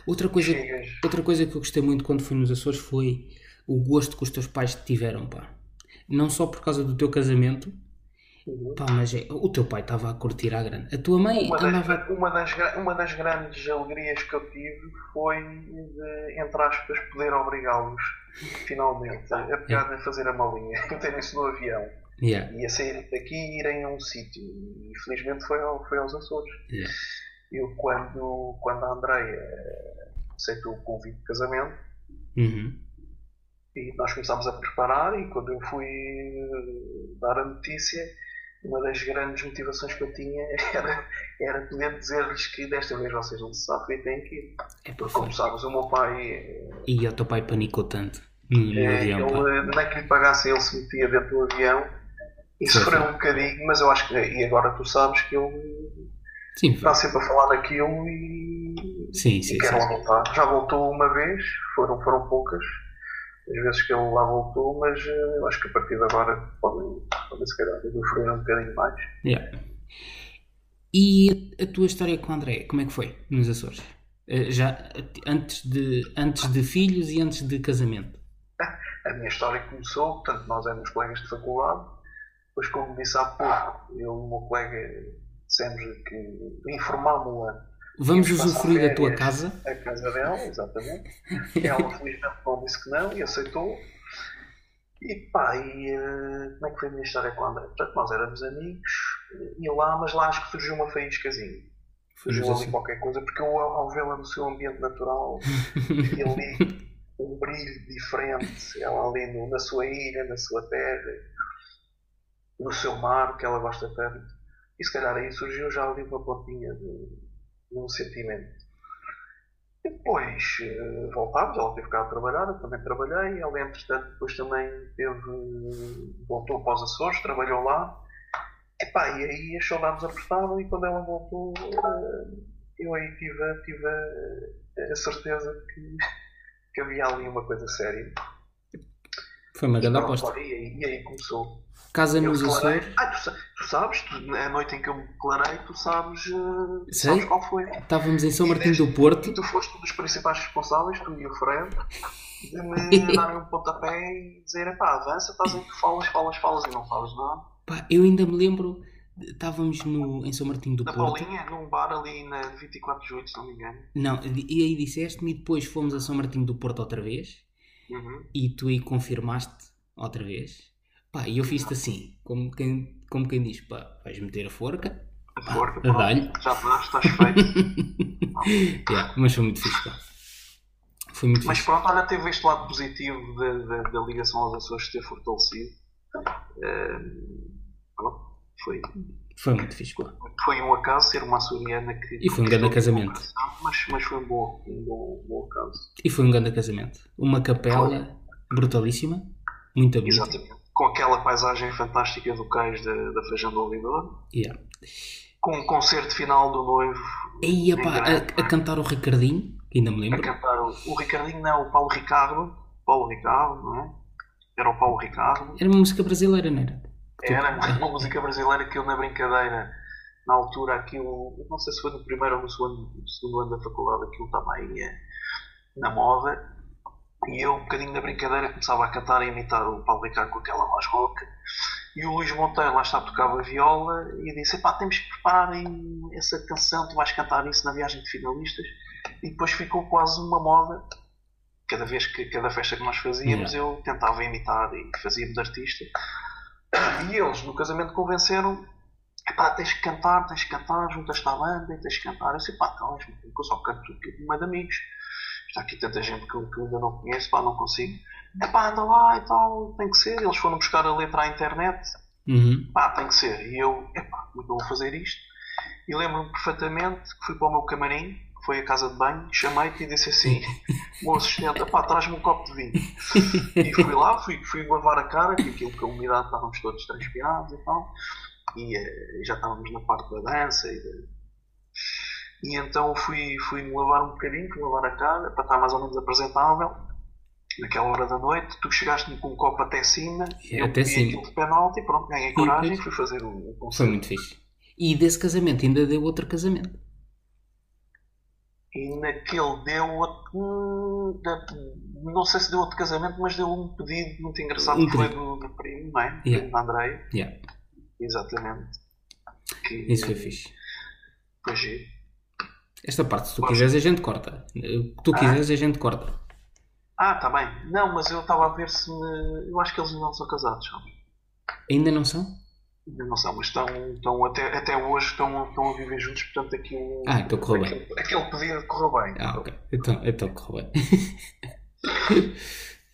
S1: Outra coisa,
S2: Chegas.
S1: outra coisa que eu gostei muito quando fui nos Açores foi o gosto que os teus pais te tiveram, pá. Não só por causa do teu casamento,
S2: Uhum.
S1: pá, mas é- o teu pai estava a curtir à grande. A tua mãe
S2: Uma das, uma, das, uma das grandes alegrias que eu tive foi de, entre aspas, poder obrigá-los finalmente a pegar a fazer a malinha, meterem-se no avião
S1: Yeah,
S2: e a sair daqui e irem a um sítio. E felizmente foi, ao, foi aos Açores.
S1: yeah.
S2: Eu, quando, quando a Andreia aceitou o convite de casamento,
S1: Uhum.
S2: e nós começámos a preparar, e quando eu fui dar a notícia, uma das grandes motivações que eu tinha era, era poder dizer-lhes que desta vez vocês não se safam e têm que ir.
S1: É
S2: Porque, como sabes, o meu pai, eh,
S1: E o teu pai panicou tanto no, no
S2: eh,
S1: avião,
S2: ele, nem que lhe pagassem, ele se metia dentro do avião e
S1: Sim,
S2: sofreu um bocadinho, mas eu acho que, e agora tu sabes que ele
S1: Sim,
S2: está sempre a falar daquilo e,
S1: sim,
S2: e
S1: sim.
S2: quer
S1: sim.
S2: lá voltar. Já voltou uma vez, foram, foram poucas, as vezes que ele lá voltou, mas eh, eu acho que a partir de agora podem, podem se calhar usufruir um bocadinho mais.
S1: Yeah. E a, tua história com o André, como é que foi nos Açores? Eh, Já antes de, antes de filhos e antes de casamento?
S2: A minha história começou, portanto, nós éramos colegas de faculdade, depois, como disse há pouco, eu e o meu colega dissemos que informámo-la
S1: Vamos usufruir da tua casa?
S2: a casa dela, exatamente. Ela felizmente não disse que não e aceitou. E pá, e eh, como é que foi a minha história com a André? Portanto, nós éramos amigos, eh, ia lá, mas lá acho que surgiu uma faíscazinha. Surgiu ali
S1: Açores.
S2: qualquer coisa, porque eu, ao vê-la no seu ambiente natural, vi ali um brilho diferente. Ela ali no- na sua ilha, na sua terra, no seu mar, que ela gosta tanto. E se calhar aí surgiu já ali uma pontinha de, de um sentimento. E depois eh, voltámos, ela teve cá a trabalhar, eu também trabalhei. Ela, entretanto, depois também teve, voltou para os Açores, trabalhou lá. Epá, e aí as saudades apertaram e quando ela voltou, eh, eu aí tive, tive a, a certeza que, que havia ali uma coisa séria.
S1: Foi uma grande aposta.
S2: E aí, e aí começou.
S1: Casa nos. Açores,
S2: Ah, tu, tu sabes, tu, a noite em que eu me declarei, tu sabes, eh,
S1: Sei.
S2: sabes qual foi.
S1: estávamos em São
S2: E
S1: Martinho do Porto.
S2: E tu foste um dos principais responsáveis, tu e o Fred, de me darem um pontapé e dizer, pá, avança, estás aí que falas, falas, falas e não falas nada.
S1: Pá, eu ainda me lembro, estávamos no, em São Martinho do
S2: Na
S1: Porto.
S2: Paulinha, num bar ali na 24 de julho, se não me engano.
S1: Não, e aí disseste-me e depois fomos a São Martinho do Porto outra vez
S2: Uhum.
S1: e tu aí confirmaste outra vez. Pá, e eu fiz-te assim, como quem, como quem diz, pá, vais meter a forca.
S2: A forca,
S1: a dar-lhe.
S2: já estás, estás feito.
S1: Yeah, mas foi muito fixe, pá. Foi muito
S2: Mas
S1: fixe.
S2: pronto, olha, teve este lado positivo da, da, da ligação aos Açores ter fortalecido. Pronto, foi,
S1: Foi muito fixe, pá.
S2: foi um acaso ser uma açoriana que.
S1: E foi um grande casamento.
S2: Mas, mas foi um bom, um bom, bom acaso.
S1: E foi um grande casamento. Uma capela brutalíssima, muito bonita.
S2: Exatamente. Com aquela paisagem fantástica do cais da, da Feijão do Ouvidor.
S1: Yeah.
S2: Com o concerto final do noivo
S1: E pá, a, a cantar o Ricardinho, que ainda me
S2: a
S1: lembro.
S2: cantar o, o Ricardinho, não, o Paulo Ricardo. Paulo Ricardo, não é? Era o Paulo Ricardo.
S1: Era uma música brasileira, não era?
S2: Era uma música brasileira que eu, na brincadeira, na altura, aquilo, não sei se foi no primeiro ou no segundo, no segundo ano da faculdade, aquilo estava aí eh, na moda. E eu, um bocadinho na brincadeira, começava a cantar e imitar o Paulo Ricardo com aquela voz rouca. E o Luís Monteiro lá está, tocava viola e disse: pá, temos que preparar essa canção, tu vais cantar isso na viagem de finalistas. E depois ficou quase uma moda. Cada vez que, cada festa que nós fazíamos, eu tentava imitar e fazia-me de artista. E eles, no casamento, convenceram: pá, tens que cantar, tens que cantar, juntas-te à banda e tens que cantar. Eu disse: pá, então, mas eu só canto no meio de amigos. Está aqui tanta gente que eu, que eu ainda não conheço, pá, não consigo. É pá, anda lá e tal, tem que ser. Eles foram buscar a letra à internet,
S1: Uhum.
S2: pá, tem que ser. E eu, epá, como é que eu vou fazer isto? E lembro-me perfeitamente que fui para o meu camarim, que foi a casa de banho, chamei-te e disse assim: o assistente, pá, traz-me um copo de vinho. E fui lá, fui, fui lavar a cara, que aquilo com a umidade estávamos todos transpirados e tal. E eh, já estávamos na parte da dança e da- e então fui, fui me lavar um bocadinho, fui lavar a cara para estar mais ou menos apresentável. naquela hora da noite, tu chegaste com um copo até cima,
S1: É,
S2: eu
S1: até cima.
S2: aquilo de penalti, pronto, ganhei coragem e fui fazer o, o
S1: Foi
S2: concerto.
S1: muito fixe. E desse casamento ainda deu outro casamento.
S2: E naquele deu outro. hum, Não sei se deu outro casamento, mas deu um pedido muito engraçado
S1: Um
S2: que foi do, do primo, não é?
S1: Yeah.
S2: Da Andrei,
S1: Yeah,
S2: exatamente. Que,
S1: isso foi fixe.
S2: Foi giro.
S1: Esta parte, se tu
S2: Posso?
S1: quiseres, a gente corta. O que tu
S2: Ah?
S1: quiseres, a gente corta.
S2: Ah, tá bem. Não, mas eu estava a ver se me. Eu acho que eles ainda não são casados, sabes?
S1: Ainda não são?
S2: Ainda não são, mas estão, estão até, até hoje estão, estão a viver juntos, portanto aquilo.
S1: Ah, então correu bem.
S2: aquele, aquele pedido correu bem.
S1: Ah, ok. Então, então correu bem.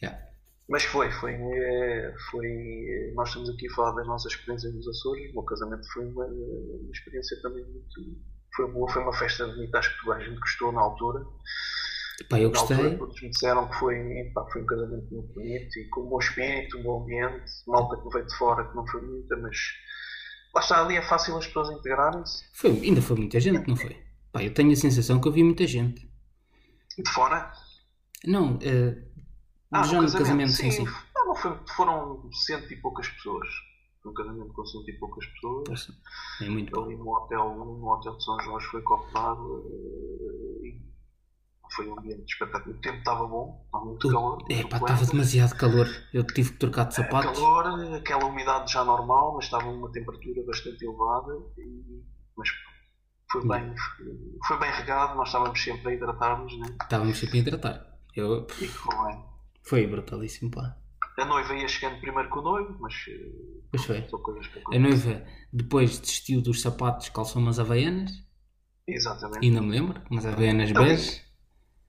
S1: yeah.
S2: Mas foi, foi, eh, foi. Nós estamos aqui a falar das nossas experiências nos Açores. O meu casamento foi uma, uma experiência também muito. Foi boa, foi uma festa bonita, acho que toda a gente gostou na altura.
S1: Pá, eu
S2: Na altura
S1: gostei.
S2: todos me disseram que foi, pá, foi um casamento muito bonito e com um bom espírito, um bom ambiente. Malta que veio de fora, que não foi muita, mas lá está, ali é fácil as pessoas integrarem-se.
S1: Foi, ainda foi muita gente, não foi? Pá, eu tenho a sensação que eu vi muita gente.
S2: De fora,
S1: Não, eh,
S2: Ah,
S1: já
S2: no
S1: no casamento, sim, sim.
S2: Não, não foi, foram cento e poucas pessoas. Foi um casamento com cento e poucas pessoas.
S1: É muito.
S2: Ali no hotel, no hotel de São Jorge foi copado e foi um ambiente espetacular. O tempo estava bom, estava muito calor.
S1: É pá, estava demasiado calor. Eu tive que trocar de sapatos.
S2: calor, aquela umidade já normal, mas estava uma temperatura bastante elevada. E, mas foi bem, foi bem regado, nós estávamos sempre a hidratar-nos, né?
S1: Estávamos sempre a hidratar. Eu,
S2: E correu bem.
S1: foi brutalíssimo, pá.
S2: A noiva ia chegando primeiro com o noivo, mas eh,
S1: Pois foi. A noiva depois desistiu dos sapatos, calçou umas havaianas.
S2: Exatamente.
S1: Ainda me lembro, umas havaianas bege.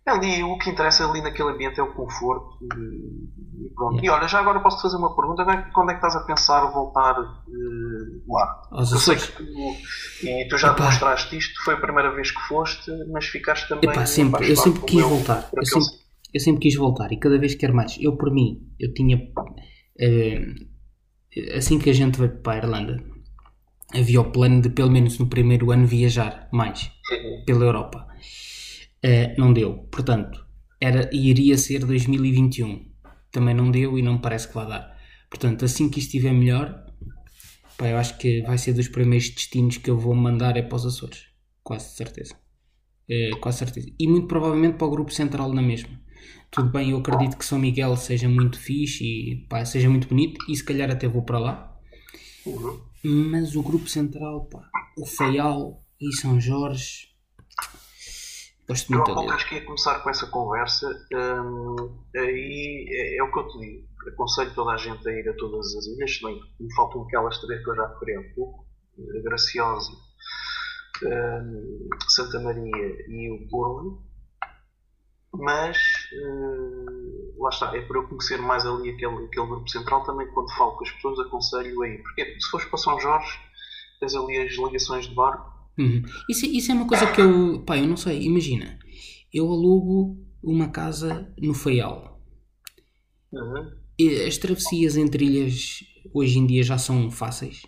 S2: Ali, o que interessa ali naquele ambiente é o conforto e, pronto. E olha, já agora posso-te fazer uma pergunta. Quando é que- é estás a pensar voltar eh, lá?
S1: Aos
S2: Eu sei que tu, e tu já
S1: Epá.
S2: demonstraste isto, foi a primeira vez que foste, mas ficaste também
S1: Epá, sempre, eu sempre quis
S2: eu
S1: voltar. Eu sempre, eu sempre quis voltar e cada vez quero mais. Eu, por mim, eu tinha. eh, assim que a gente veio para a Irlanda, havia o plano de pelo menos no primeiro ano viajar mais pela Europa. Eh, não deu. Portanto, era, iria ser 2021. Também não deu e não parece que vai dar. Portanto, assim que isto estiver melhor, pá, eu acho que vai ser dos primeiros destinos que eu vou mandar é para os Açores. Quase certeza. Eh, quase certeza. E muito provavelmente para o grupo central na mesma. Tudo bem, eu acredito que São Miguel seja muito fixe e pá, seja muito bonito e se calhar até vou para lá.
S2: Uhum.
S1: Mas o grupo central, pá, o Faial e São Jorge. Gosto
S2: Eu
S1: muito
S2: pouco
S1: ali.
S2: acho que ia começar com essa conversa. hum, aí é, é o que eu te digo. Aconselho toda a gente a ir a todas as ilhas, se bem que me faltam aquelas três que eu já referi há pouco: a Graciosa, hum, Santa Maria e o Porto. Mas hum, lá está, é para eu conhecer mais ali aquele, aquele grupo central. Também, quando falo com as pessoas, aconselho a ir. Porque se fores para São Jorge, tens ali as ligações de barco.
S1: Uhum. Isso, isso é uma coisa que eu. Pá, eu não sei. Imagina, eu alugo uma casa no Faial.
S2: Uhum.
S1: E As travessias entre ilhas hoje em dia já são fáceis.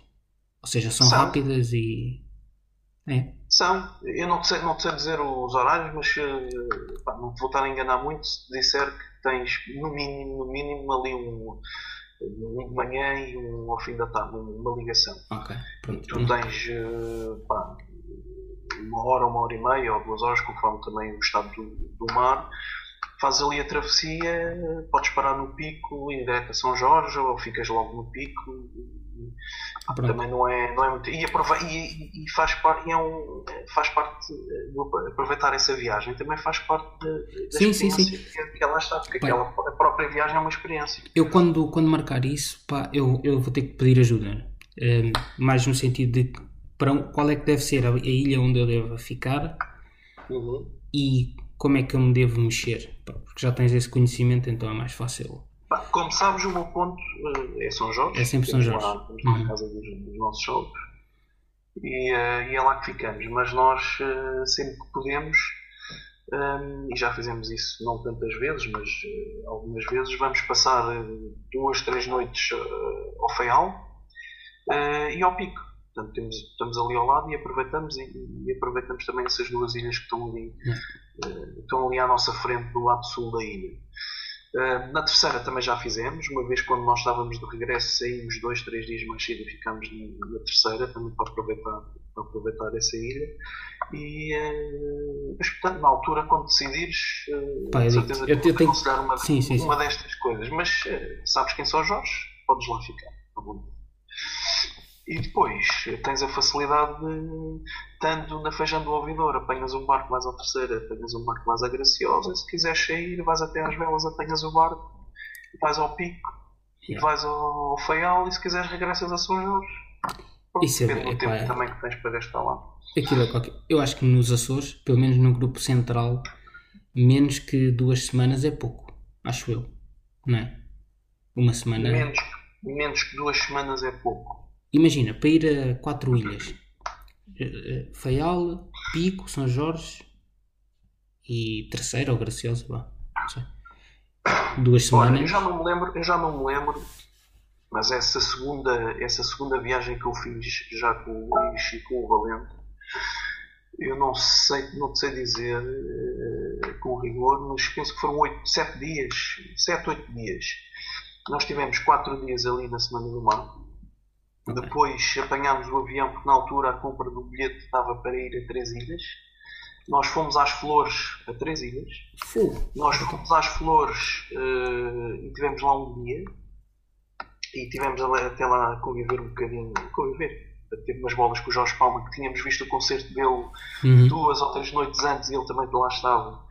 S1: Ou seja, são
S2: São.
S1: rápidas e. É.
S2: São, eu não sei, não sei dizer os horários, mas eh, pá, não te vou estar a enganar muito se disser que tens no mínimo, no mínimo ali um, um de manhã e um ao fim da tarde, uma ligação.
S1: Ok, pronto.
S2: Tu tens eh, pá, uma hora, uma hora e meia ou duas horas, conforme também o estado do, do mar. Fazes ali a travessia, podes parar no pico, ir direto a São Jorge, ou ficas logo no pico.
S1: Ah, pronto.
S2: Também não é, não é muito. E, aprove- e- e faz, parte, é um, faz parte eh, do aproveitar essa viagem, também faz parte da, da
S1: Sim, sim,
S2: experiência Que, ela está, porque
S1: Bem.
S2: aquela, a própria viagem é uma experiência.
S1: Eu quando, quando marcar isso, pá, eu, eu vou ter que pedir ajuda. Eh, mais no sentido de para um- qual é que deve ser a, a ilha onde eu devo ficar e como é que eu me devo mexer. Porque já tens esse conhecimento, então é mais fácil.
S2: Como sabes, o meu ponto eh, é São Jorge.
S1: É sempre São Jorge.
S2: Lá, temos lá
S1: Uhum.
S2: casa dos, dos nossos sogros. E, eh, e é lá que ficamos. Mas nós, eh, sempre que podemos, eh, e já fizemos isso não tantas vezes, mas eh, algumas vezes, vamos passar duas, três noites eh, ao Feial eh, e ao Pico. Portanto, temos, estamos ali ao lado e aproveitamos e, e aproveitamos também essas duas ilhas que estão ali, eh, estão ali à nossa frente do lado sul da ilha. Uh, na terceira também já fizemos, uma vez quando nós estávamos de regresso, saímos dois, três dias mais cedo e ficámos na terceira, também para aproveitar, para aproveitar essa ilha. E, uh, mas, portanto, na altura, quando decidires, uh,
S1: Pá, eu,
S2: certeza
S1: eu,
S2: que
S1: eu tenho...
S2: considerar uma,
S1: sim, sim,
S2: uma
S1: sim.
S2: destas coisas. Mas sabes quem são os Jorge? Podes lá ficar, à vontade. E depois tens a facilidade de, estando na Feijão do Ouvidor, apanhas um barco, vais à terceira, apanhas um barco, vais à Graciosa, se quiseres sair, vais até às velas, apanhas o barco, vais ao Pico,
S1: Yeah.
S2: vais ao Faial e se quiseres regressas a São Jorge. Pronto,
S1: Isso é-
S2: depende do
S1: epá,
S2: tempo
S1: é.
S2: também que tens para gastar lá.
S1: Aquilo é qualquer... Eu acho que nos Açores, pelo menos no grupo central, menos que duas semanas é pouco. Acho eu. Não é? Uma semana.
S2: Menos, menos que duas semanas é pouco.
S1: Imagina, para ir a quatro ilhas: Eh, eh, Faial, Pico, São Jorge e terceira ou Graciosa, vá. Não sei. Duas
S2: Olha, eu
S1: semanas.
S2: já não me lembro, eu já não me lembro, mas essa segunda, essa segunda viagem que eu fiz já com o Luís e com o Valente, eu não sei, não sei dizer eh, com rigor, mas penso que foram 8, 7 dias, 7, 8 dias. Nós tivemos 4 dias ali na Semana do Mar. Depois apanhámos o avião, porque na altura a compra do bilhete estava para ir a três ilhas. Nós fomos às Flores a três ilhas. Nós fomos às Flores eh, e tivemos lá um dia e tivemos até lá a conviver um bocadinho, conviver, ter umas bolas com o Jorge Palma, que tínhamos visto o concerto dele
S1: Uhum.
S2: duas ou três noites antes e ele também lá estava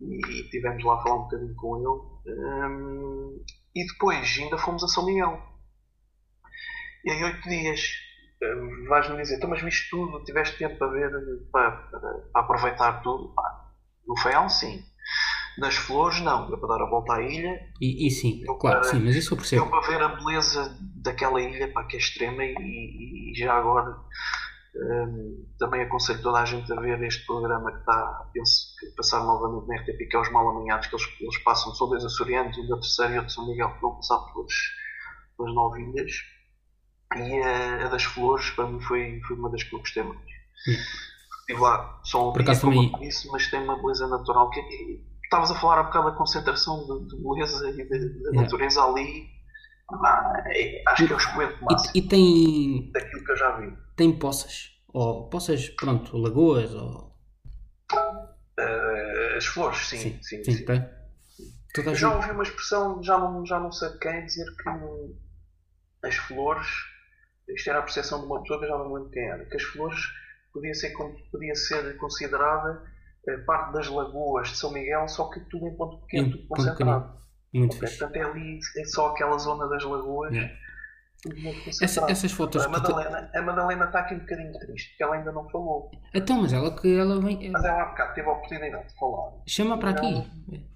S2: e tivemos lá a falar um bocadinho com ele. Hum, e depois ainda fomos a São Miguel. E em oito dias hum, vais-me dizer, então mas viste tudo, tiveste tempo para ver, para, para- para aproveitar tudo? Pá, no Feial sim. Nas flores não, deu para dar a volta à ilha,
S1: E, e sim,
S2: Eu
S1: claro,
S2: para-
S1: sim, mas isso eu percebo.
S2: para ver a beleza daquela ilha, pá, que é extrema e, e- e já agora hum, também aconselho toda a gente a ver este programa que está, penso que passar novamente na RTP, que é os Mal Amanhados, que eles, eles passam, são dois açorianos, um da terceira e outro de São Miguel, que vão passar pelas, pelas nove ilhas. E a, a das flores, para mim, foi, foi uma das que eu gostei mais. Estive lá só um
S1: Por
S2: dia, como
S1: também-
S2: eu disse, mas tem uma beleza natural que é- Estavas a falar há bocado da concentração de, de beleza e de- da
S1: Yeah.
S2: natureza ali. Ah, acho que é o expoente máximo
S1: E, e tem,
S2: daquilo que eu já vi.
S1: tem poças. Ou poças, pronto, lagoas, ou.
S2: Eh, as flores, sim, sim, sim.
S1: sim,
S2: Eu já ouvi uma expressão, já não, já não sei de quem, dizer que as flores, isto era a percepção de uma pessoa que eu já não me lembro quem era, que as flores podia ser, podia ser considerada eh, parte das lagoas de São Miguel, só que tudo em ponto pequeno,
S1: Em
S2: tudo concentrado.
S1: Muito
S2: Ok,
S1: fixe.
S2: Portanto, é ali, é só aquela zona das lagoas,
S1: Yeah. Essa- essas fotos
S2: a,
S1: que tu-
S2: Madalena, a Madalena está aqui um bocadinho triste, porque ela ainda não falou.
S1: Então, mas ela que ela vem.
S2: Mas ela há bocado teve a oportunidade de falar.
S1: Chama para aqui.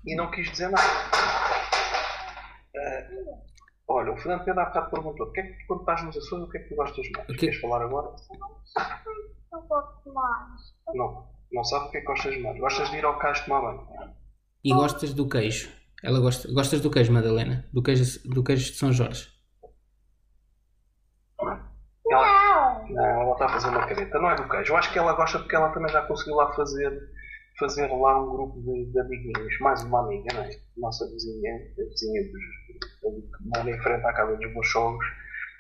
S2: e não quis dizer nada. Olha, o Fernando Pedro há bocado perguntou: o que é que, quando estás nos Açores, o que é que tu gostas mais? Queres falar agora?
S3: Eu gosto mais.
S2: Não, não sabe o que é que gostas mais. Gostas de ir ao cais tomar banho.
S1: E gostas do queijo. Ela gosta. Gostas do queijo, Madalena? Do queijo, do queijo de São Jorge.
S2: Não? Ela,
S3: Não.
S2: não, ela está a fazer uma careta. Não é do queijo. Eu acho que ela gosta porque ela também já conseguiu lá fazer, fazer lá um grupo de, de amiguinhos. Mais uma amiga, não é? Nossa vizinha, a vizinha dos, ali que mora em frente à casa dos meus sogros.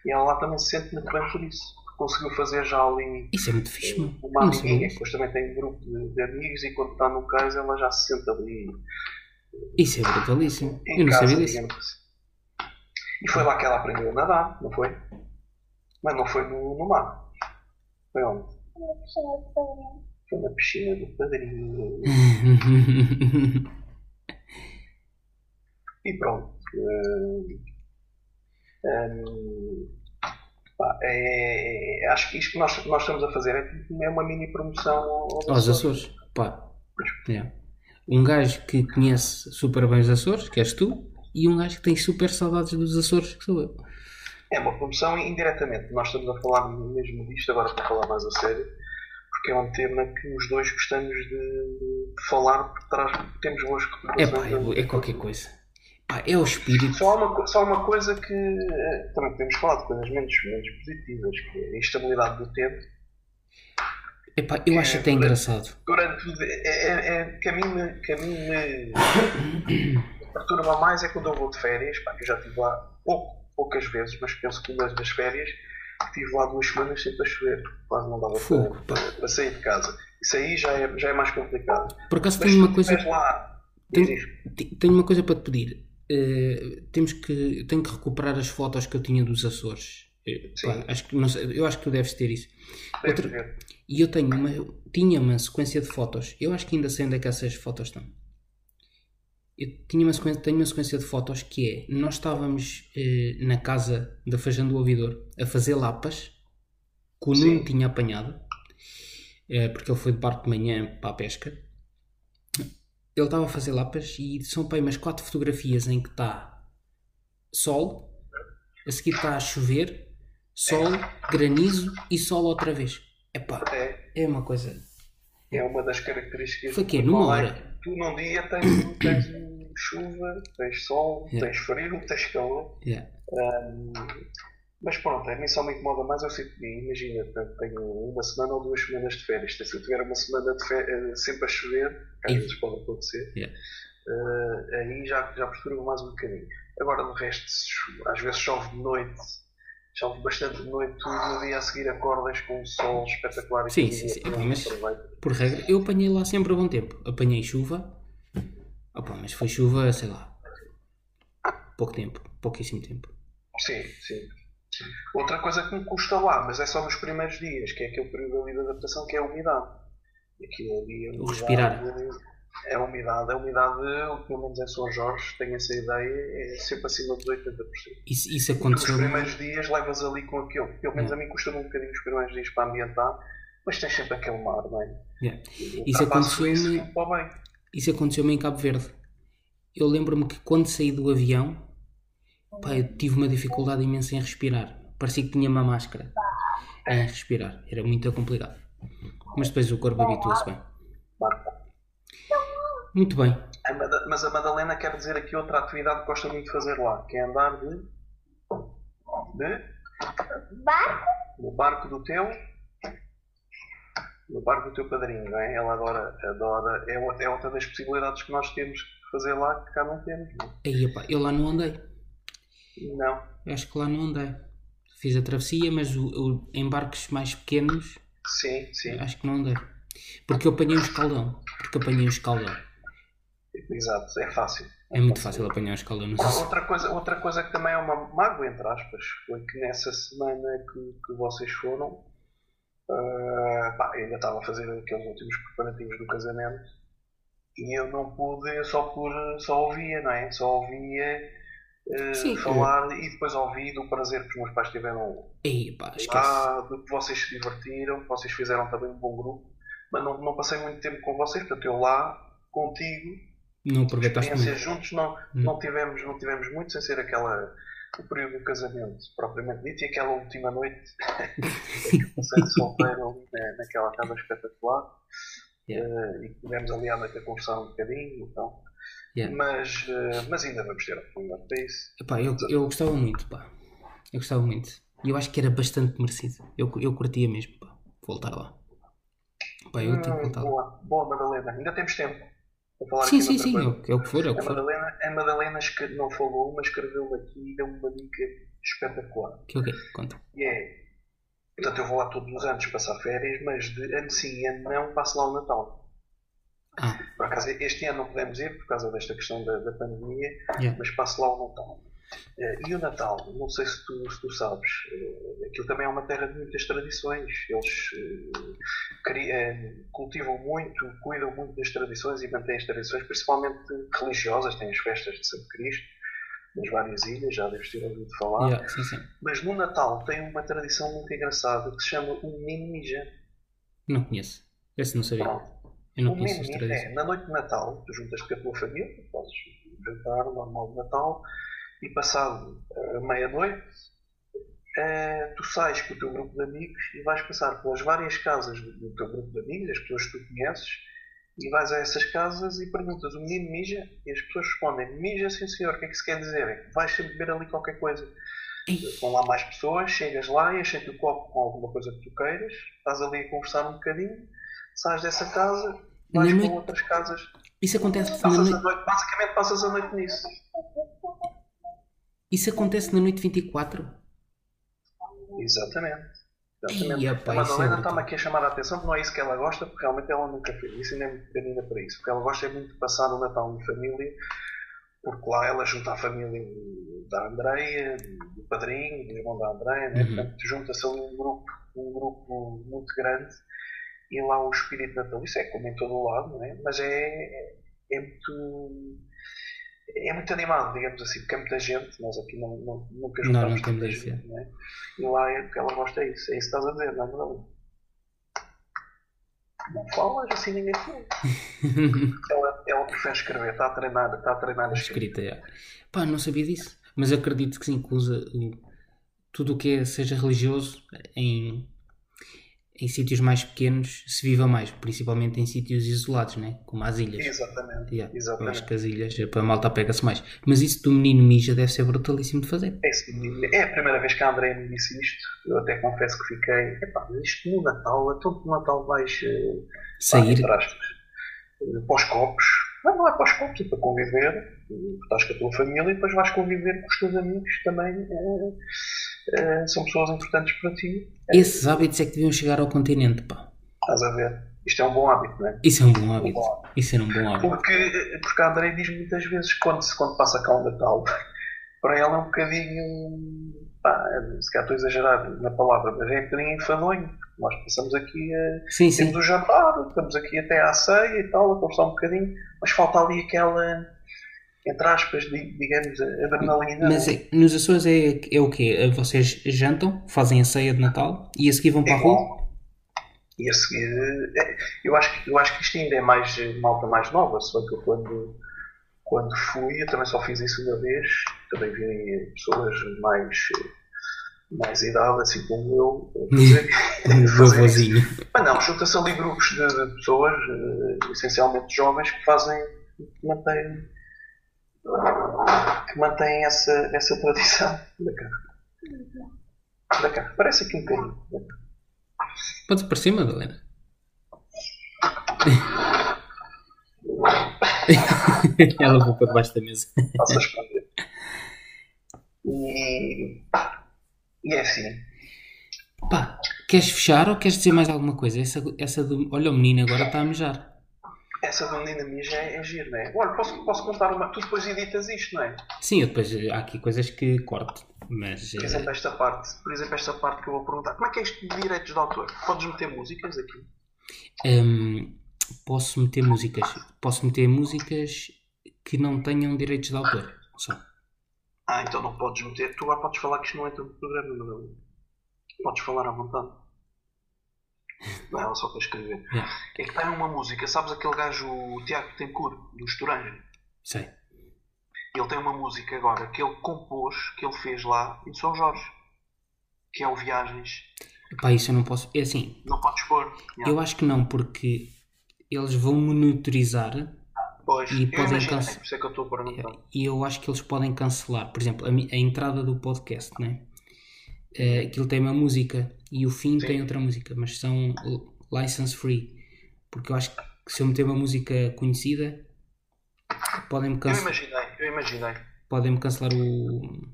S2: E ela lá também se sente muito bem por isso. Conseguiu fazer já ali
S1: Isso é muito fixe,
S2: uma
S1: não sabia
S2: amiguinha, depois também tem um grupo de, de amigos e quando está no cais ela já se senta ali
S1: Isso é brutalíssimo.
S2: em
S1: Eu não
S2: casa,
S1: sabia disso.
S2: digamos assim. E foi lá que ela aprendeu a nadar, não foi? Mas não foi no, no mar. Foi onde?
S3: Preciso de fazer.
S2: Foi na piscina do padrinho. E pronto. Hum, hum, pá, é- é- acho que isto que nós, nós estamos a fazer é, é uma mini promoção aos,
S1: Aos Açores. Pá. Yeah. Um gajo que conhece super bem os Açores, que és tu, e um gajo que tem super saudades dos Açores, que sou eu.
S2: É uma promoção indiretamente. Nós estamos a falar mesmo disto, agora para falar mais a sério, porque é um tema que os dois gostamos de, falar, porque traz, temos boas
S1: É
S2: recordações.
S1: pá, é, é qualquer coisa. Pá, é o espírito.
S2: Só uma, só uma coisa que eh, também podemos falar de coisas menos, menos positivas, que é a instabilidade do tempo.
S1: Epá, eu acho até engraçado.
S2: Durante. o- É, é, é, que a mim me. Que a mim me perturba mais é quando eu vou de férias. Pá, eu já estive lá pouco, poucas vezes, mas penso que uma das férias estive lá duas semanas sempre a chover. Quase não dava
S1: Fogo,
S2: para, para, para sair de casa. Isso aí já é, já é mais complicado.
S1: Por acaso
S2: Mas
S1: tenho uma coisa.
S2: lá.
S1: Tenho, tenho uma coisa para te pedir. Eh, temos que. Tenho que recuperar as fotos que eu tinha dos Açores. Eh,
S2: Sim.
S1: pá, acho que, sei, eu acho que tu deves ter isso. Outra-. E eu tenho uma, tinha uma sequência de fotos. Eu acho que ainda sei onde é que essas fotos estão. Eu tinha uma sequência, tenho uma sequência de fotos que é: nós estávamos eh, na casa da Fajã do Ouvidor a fazer lapas que o. Nuno tinha apanhado, eh, porque ele foi de barco de manhã para a pesca. Ele estava a fazer lapas e são para aí umas quatro fotografias em que está sol, a seguir está a chover, sol, granizo e sol outra vez. Epá,
S2: É,
S1: é uma coisa.
S2: é uma das características.
S1: Foi quê? Numa
S2: é
S1: hora?
S2: Tu num dia tens, tens chuva, tens sol,
S1: Yeah.
S2: tens frio, tens calor.
S1: Yeah.
S2: Ahm, mas pronto, a mim só me incomoda mais eu que, imagina, tenho uma semana ou duas semanas de férias. Se eu tiver uma semana de férias, sempre a chover, que às vezes pode acontecer,
S1: Yeah.
S2: ah, aí já, já perturba mais um bocadinho. Agora, no resto, às vezes chove de noite, chove bastante de noite, tu no dia a seguir acordas com um sol espetacular e
S1: Sim, sim, sim. Mas-. Por regra, eu apanhei lá sempre a bom tempo. Apanhei chuva. Opa, mas foi chuva, sei lá. Pouco tempo. Pouquíssimo tempo.
S2: Sim, sim. Outra coisa que me custa lá, mas é só nos primeiros dias, que é aquele período ali de adaptação, que é a umidade. Aquilo ali, a
S1: O
S2: umidade,
S1: respirar.
S2: É a umidade. A umidade, pelo menos em São Jorge, tenho essa ideia, é sempre acima dos 80%.
S1: Isso, isso
S2: Nos
S1: aconteceu.
S2: primeiros dias levas ali com aquilo. Pelo menos a mim custa-me um bocadinho os primeiros dias para ambientar, mas tens sempre aquele mar, não é?
S1: Yeah. Isso aconteceu-me-
S2: isso
S1: aconteceu-me em Cabo Verde. Eu lembro-me que quando saí do avião, pá, tive uma dificuldade imensa em respirar. Parecia que tinha uma máscara em respirar. Era muito complicado. Mas depois o corpo habitua-se bem. Muito bem.
S2: Mas a Madalena quer dizer aqui outra atividade que gosta muito de fazer lá, que é andar de. de.
S3: Barco?
S2: no barco do teu. no barco do teu padrinho, não é? Ela adora. adora é, outra- é outra das possibilidades que nós temos de fazer lá que cá não temos, não é?
S1: Aí, pá, eu lá não andei.
S2: Não.
S1: Eu acho que lá não andei. Fiz a travessia, mas o, o- em barcos mais pequenos,
S2: Sim, sim.
S1: acho que não andei. Porque eu apanhei um escaldão. Porque apanhei um escaldão.
S2: Exato, é fácil.
S1: É muito fácil apanhar. Não sei se...
S2: Outra coisa, outra coisa que também é uma mágoa, entre aspas, foi que nessa semana que, que vocês foram, ah, pá, eu ainda estava a fazer aqueles últimos preparativos do casamento e eu não pude, só por só ouvia, não é? Só ouvia
S1: Sim,
S2: falar e depois ouvi do prazer que os meus pais tiveram
S1: Aí, pá,
S2: lá, do que vocês se divertiram, que vocês fizeram também um bom grupo, mas não, não passei muito tempo com vocês, portanto eu lá contigo
S1: Não
S2: experiências juntos não,
S1: Hum.
S2: não, tivemos, não tivemos muito sem ser aquela o período do casamento propriamente dito e aquela última noite passei de solteiro ali na, naquela casa espetacular
S1: Yeah.
S2: eh, e tivemos ali à noite a conversar um bocadinho então
S1: Yeah.
S2: mas, eh, mas ainda vamos ter a oportunidade para isso
S1: Epá, eu, eu gostava muito, pá. Eu gostava muito. E eu acho que era bastante merecido. Eu, eu curtia mesmo, pá. Voltar lá. Pá, eu tenho que
S2: Hum,
S1: voltar lá.
S2: boa, boa Madalena ainda temos tempo para falar
S1: Sim, sim, sim. É
S2: coisa.
S1: o, é o que for, é o que
S2: a
S1: for.
S2: Madalena, a Madalena não falou mas escreveu aqui e deu uma dica espetacular
S1: Que ok, conta.
S2: E é. Portanto, eu vou lá todos os anos passar férias, mas de ano sim ano não passo lá o Natal.
S1: Ah,
S2: Por acaso, este ano não podemos ir por causa desta questão da, da pandemia,
S1: yeah.
S2: mas passo lá o Natal. Eh, E o Natal, não sei se tu, se tu sabes, eh, aquilo também é uma terra de muitas tradições. Eles eh, cri- eh, cultivam muito, cuidam muito das tradições e mantêm as tradições, principalmente religiosas. Têm as festas de Santo Cristo, nas várias ilhas, já deves ter ouvido falar.
S1: Yeah, sim, sim.
S2: Mas no Natal tem uma tradição muito engraçada que se chama o Menino Mija.
S1: Não conheço. Esse não sabia.
S2: Pronto.
S1: Eu não
S2: o
S1: conheço
S2: é, na noite de Natal, tu juntas-te com a tua família, um jantar normal de Natal, e passado a meia-noite, eh, tu sais com o teu grupo de amigos e vais passar pelas várias casas do, do teu grupo de amigos, as pessoas que tu conheces, e vais a essas casas e perguntas o menino mija, e as pessoas respondem, mija sim senhor, o que é que se quer dizer? Vais sempre beber ali qualquer coisa. Vão lá mais pessoas, chegas lá, enchem-te o copo com alguma coisa que tu queiras, estás ali a conversar um bocadinho, sais dessa casa, vais para
S1: noite-
S2: outras casas.
S1: Isso acontece
S2: Passas
S1: noite,
S2: noite, basicamente passas a noite nisso.
S1: Isso acontece na noite 24?
S2: Exatamente. Exatamente. A
S1: pá, isso é
S2: Madalena
S1: brutal.
S2: está-me aqui a chamar a atenção, que não é isso que ela gosta, porque realmente ela nunca fez isso e nem é muito pequenina para isso. Porque ela gosta é muito de passar o Natal em família, porque lá ela junta a família da Andreia, do padrinho, do irmão da Andreia, né?
S1: Uhum.
S2: portanto junta-se ali um grupo, um grupo muito grande e lá o espírito natalício é como em todo o lado, não é? mas é, é muito. É muito animado, digamos assim, porque é muita gente, nós aqui não, não, nunca
S1: Não, não
S2: juntamos
S1: temos isso,
S2: gente, não é? E lá é porque ela gosta disso, é isso que estás a dizer, não é verdade? Não falas assim ninguém fala. ela, ela prefere escrever, está a treinar, está a treinar a escrever.
S1: Escrita, é. Pá, não sabia disso. Mas acredito que sim, que usa o- tudo o que é- seja religioso em, em sítios mais pequenos se viva mais, principalmente em sítios isolados, né? como as ilhas.
S2: Exatamente,
S1: Yeah, Eu acho
S2: exatamente.
S1: que as ilhas, para a malta pega-se mais. Mas isso do menino mija deve ser brutalíssimo de fazer.
S2: É, é a primeira vez que a André me disse isto. Eu até confesso que fiquei. Epá, mas isto no Natal, então no Natal vais. eh, pá,
S1: Sair,
S2: aspas, eh, para os copos. Não, não é para os copos, é para conviver. Eh, Estás com a tua família e depois vais conviver com os teus amigos também. eh, eh, são pessoas importantes para ti.
S1: esses hábitos é que deviam chegar ao continente, pá.
S2: Estás a ver? Isto é um bom hábito, não é?
S1: Isso é um bom hábito.
S2: Um bom hábito.
S1: Isso era um bom hábito.
S2: Porque, porque a André diz muitas vezes, quando, quando passa cá o Natal, para ela é um bocadinho. Pá, se calhar estou a exagerar na palavra, mas é um bocadinho enfadonho. Nós passamos aqui a.
S1: Sim, sim.
S2: Temos o jantar, estamos aqui até à ceia e tal, a conversar um bocadinho, mas falta ali aquela. Entre aspas, di- digamos, a.
S1: Mas é- nos Açores é, é o quê? Vocês jantam, fazem a ceia de Natal e a seguir vão para a rua?
S2: Igual. E a seguir, é, eu, acho, que- eu acho que isto ainda é mais malta mais nova, bem que eu quando, quando fui, eu também só fiz isso uma vez, também vi pessoas mais, mais idade, assim como eu, fazer-. Mas não, junta-se ali grupos de, de pessoas, eh, essencialmente jovens, que fazem, que mantêm, que mantêm essa, essa tradição da cá. Da cá. Parece aqui um bocadinho. da cá.
S1: Pode aparecer, Madalena. Ela vou para debaixo da mesa.
S2: Posso responder. E, e é assim.
S1: Pá, queres fechar ou queres dizer mais alguma coisa? Essa, essa do. Olha, o menino agora está a mejar.
S2: Essa do menina minha já é, é giro, não é? Olha, posso, posso contar uma. Tu depois editas isto, não é?
S1: Sim, eu depois há aqui coisas que corto, mas.
S2: Por exemplo, esta parte. Por exemplo, esta parte que eu vou perguntar. Como é que é isto de direitos de autor? Podes meter músicas aqui?
S1: hum, posso meter músicas. Posso meter músicas que não tenham direitos de autor. Só.
S2: Ah, então não podes meter. Tu agora podes falar que isto não entra no programa, não. Podes falar à vontade. Não, ela só para escrever.
S1: Yeah.
S2: É que tem uma música, sabes aquele gajo, o Tiago Tencourt, do Estoranja?
S1: Sei.
S2: Ele tem uma música agora que ele compôs, que ele fez lá em São Jorge, que é o Viagens.
S1: Pá, isso eu não posso. É assim,
S2: Não podes pôr. Yeah.
S1: eu acho que não, porque eles vão monitorizar
S2: Pois,
S1: e
S2: eu
S1: podem cancelar.
S2: é que eu.
S1: E eu acho que eles podem cancelar. Por exemplo, a, a entrada do podcast, né? Eh, aquilo tem uma música e o fim
S2: Sim.
S1: tem outra música, mas são l- license free. Porque eu acho que se eu meter uma música conhecida, podem-me
S2: Eu
S1: cancelar,
S2: imaginei, eu imaginei.
S1: podem cancelar o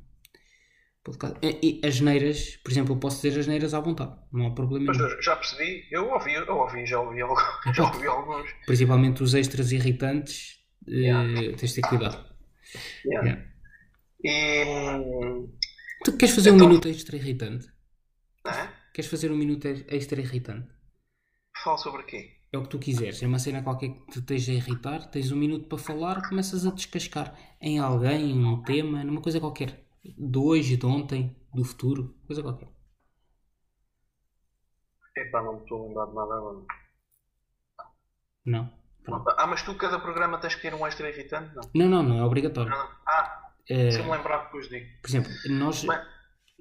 S1: podcast. E, as neiras, por exemplo, eu posso dizer as neiras à vontade, não há problema
S2: Mas eu já percebi, eu ouvi, eu ouvi, já ouvi, alguns, já ouvi alguns.
S1: Principalmente os extras irritantes, eh,
S2: Yeah.
S1: tens de ter cuidado.
S2: Yeah.
S1: Yeah.
S2: E. hum,
S1: Tu queres fazer um
S2: Então-
S1: minuto extra irritante?
S2: é?
S1: Queres fazer um minuto extra irritante?
S2: Fala sobre quê?
S1: É o que tu quiseres. É uma cena qualquer que te esteja a irritar, tens um minuto para falar, começas a descascar em alguém, em um tema, numa coisa qualquer. De hoje, de ontem, do futuro, coisa qualquer.
S2: Epá, não me estou a lembrar de nada agora.
S1: Não? Pronto.
S2: Ah, mas tu cada programa tens que ter um extra irritante? Não.
S1: Não, não, não é obrigatório.
S2: Ah,
S1: É,
S2: se eu me lembrar depois digo.
S1: por exemplo, nós.
S2: Bem.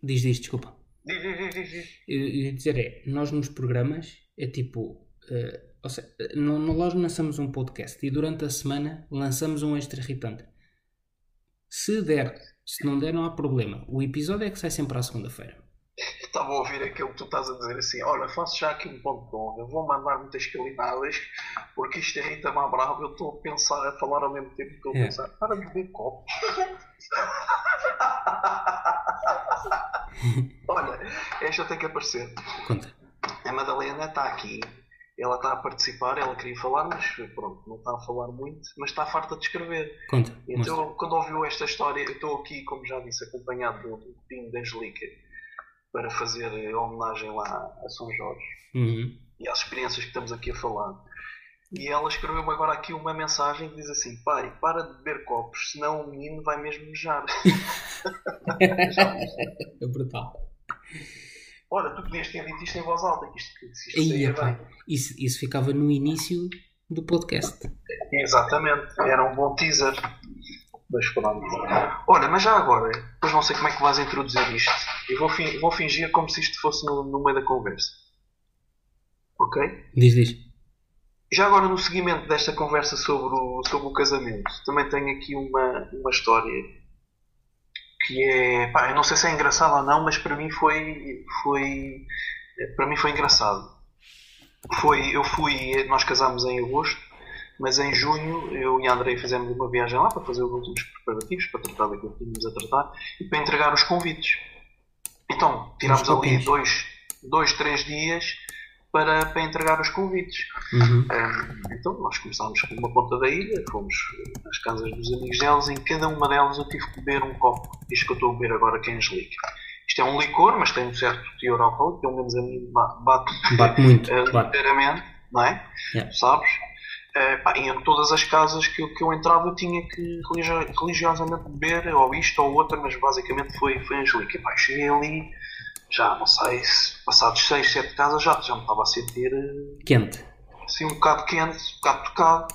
S1: Diz, diz, desculpa. Ia dizer é, nós nos programas é tipo, eh, ou seja, no, no- nós lançamos um podcast e durante a semana lançamos um extra irritante. Se der Se não der, não há problema. O episódio é que sai sempre à segunda-feira.
S2: Estava a ouvir aquilo que tu estás a dizer assim: olha, faço já aqui um ponto bom, eu vou mandar muitas calinadas, porque isto é irrita-me à brava, eu estou a pensar, a falar ao mesmo tempo que estou a
S1: É.
S2: pensar, para de beber copos. olha, esta tem que aparecer.
S1: Conta.
S2: A Madalena está aqui, ela está a participar, ela queria falar, mas pronto, não está a falar muito, mas está farta de escrever.
S1: Conta. Mostra.
S2: Então, quando ouviu esta história, eu estou aqui, como já disse, acompanhado do, Pinho da Angelica para fazer homenagem lá a São Jorge
S1: Uhum.
S2: e às experiências que estamos aqui a falar. E ela escreveu-me agora aqui uma mensagem que diz assim: Pai, para de beber copos, senão o menino vai mesmo mejar.
S1: É brutal.
S2: Olha, tu podias ter dito isto em voz alta, que isto, que isto
S1: Aí, epá, isso, isso ficava no início do podcast.
S2: Exatamente, era um bom teaser. Mas pronto. Olha, mas já agora, depois não sei como é que vais introduzir isto. Eu vou, vou fingir como se isto fosse no, no meio da conversa. Ok?
S1: Diz, diz.
S2: Já agora, no seguimento desta conversa sobre o, sobre o casamento, também tenho aqui uma, uma história que é. Pá, eu não sei se é engraçada ou não, mas para mim foi. foi para mim foi engraçado. Foi, eu fui. Nós casámos em agosto, mas em junho eu e a Andrei fizemos uma viagem lá para fazer os últimos preparativos, para tratar daquilo que tínhamos a tratar e para entregar os convites. Então, tirámos ali dois, dois, três dias para, para entregar os convites.
S1: Uhum.
S2: Um, então nós começámos com uma ponta da ilha, fomos às casas dos amigos delas, em cada uma delas eu tive que beber um copo. Isto que eu estou a beber agora que é Angelica. Isto é um licor, mas tem um certo teor alcoólico, pelo menos a mim ba- bate,
S1: Bate muito.
S2: eh,
S1: Bate.
S2: ligeiramente, não é?
S1: Yeah.
S2: Sabes? Eh, pá, em todas as casas que, eu- que eu entrava eu tinha que religio- religiosamente beber ou isto ou outra, mas basicamente foi, foi Angelica. Pá, cheguei ali, já não sei, se passados 6, 7 casas já, já me estava a sentir eh,
S1: Quente.
S2: assim um bocado quente, um bocado tocado.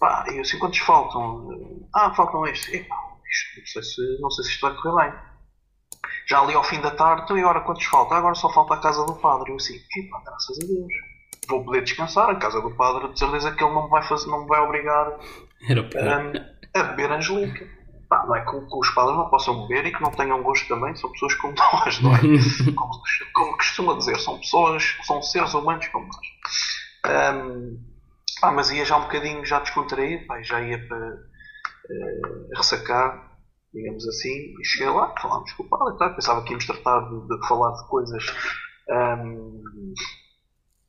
S2: Pá, e eu assim, quantos faltam? Ah, faltam estes. Epá, isto, não, sei se, não sei se isto vai correr bem. Já ali ao fim da tarde, então e agora quantos faltam? Agora só falta a casa do padre. Eu assim, epá, graças a Deus. Vou poder descansar, a casa do padre, de certeza que ele não me vai, fazer, não me vai obrigar
S1: Era pior.
S2: hum, a beber Angelica. Pá, não é que, que os padres não possam beber e que não tenham gosto também, são pessoas como nós, não é? como, como costuma dizer, são pessoas, são seres humanos como nós. Hum, pá, mas ia já um bocadinho já descontraído, pá, já ia para eh, ressacar, digamos assim, e cheguei lá, falámos com o padre e tal, pensava que íamos tratar de, de falar de coisas, hum,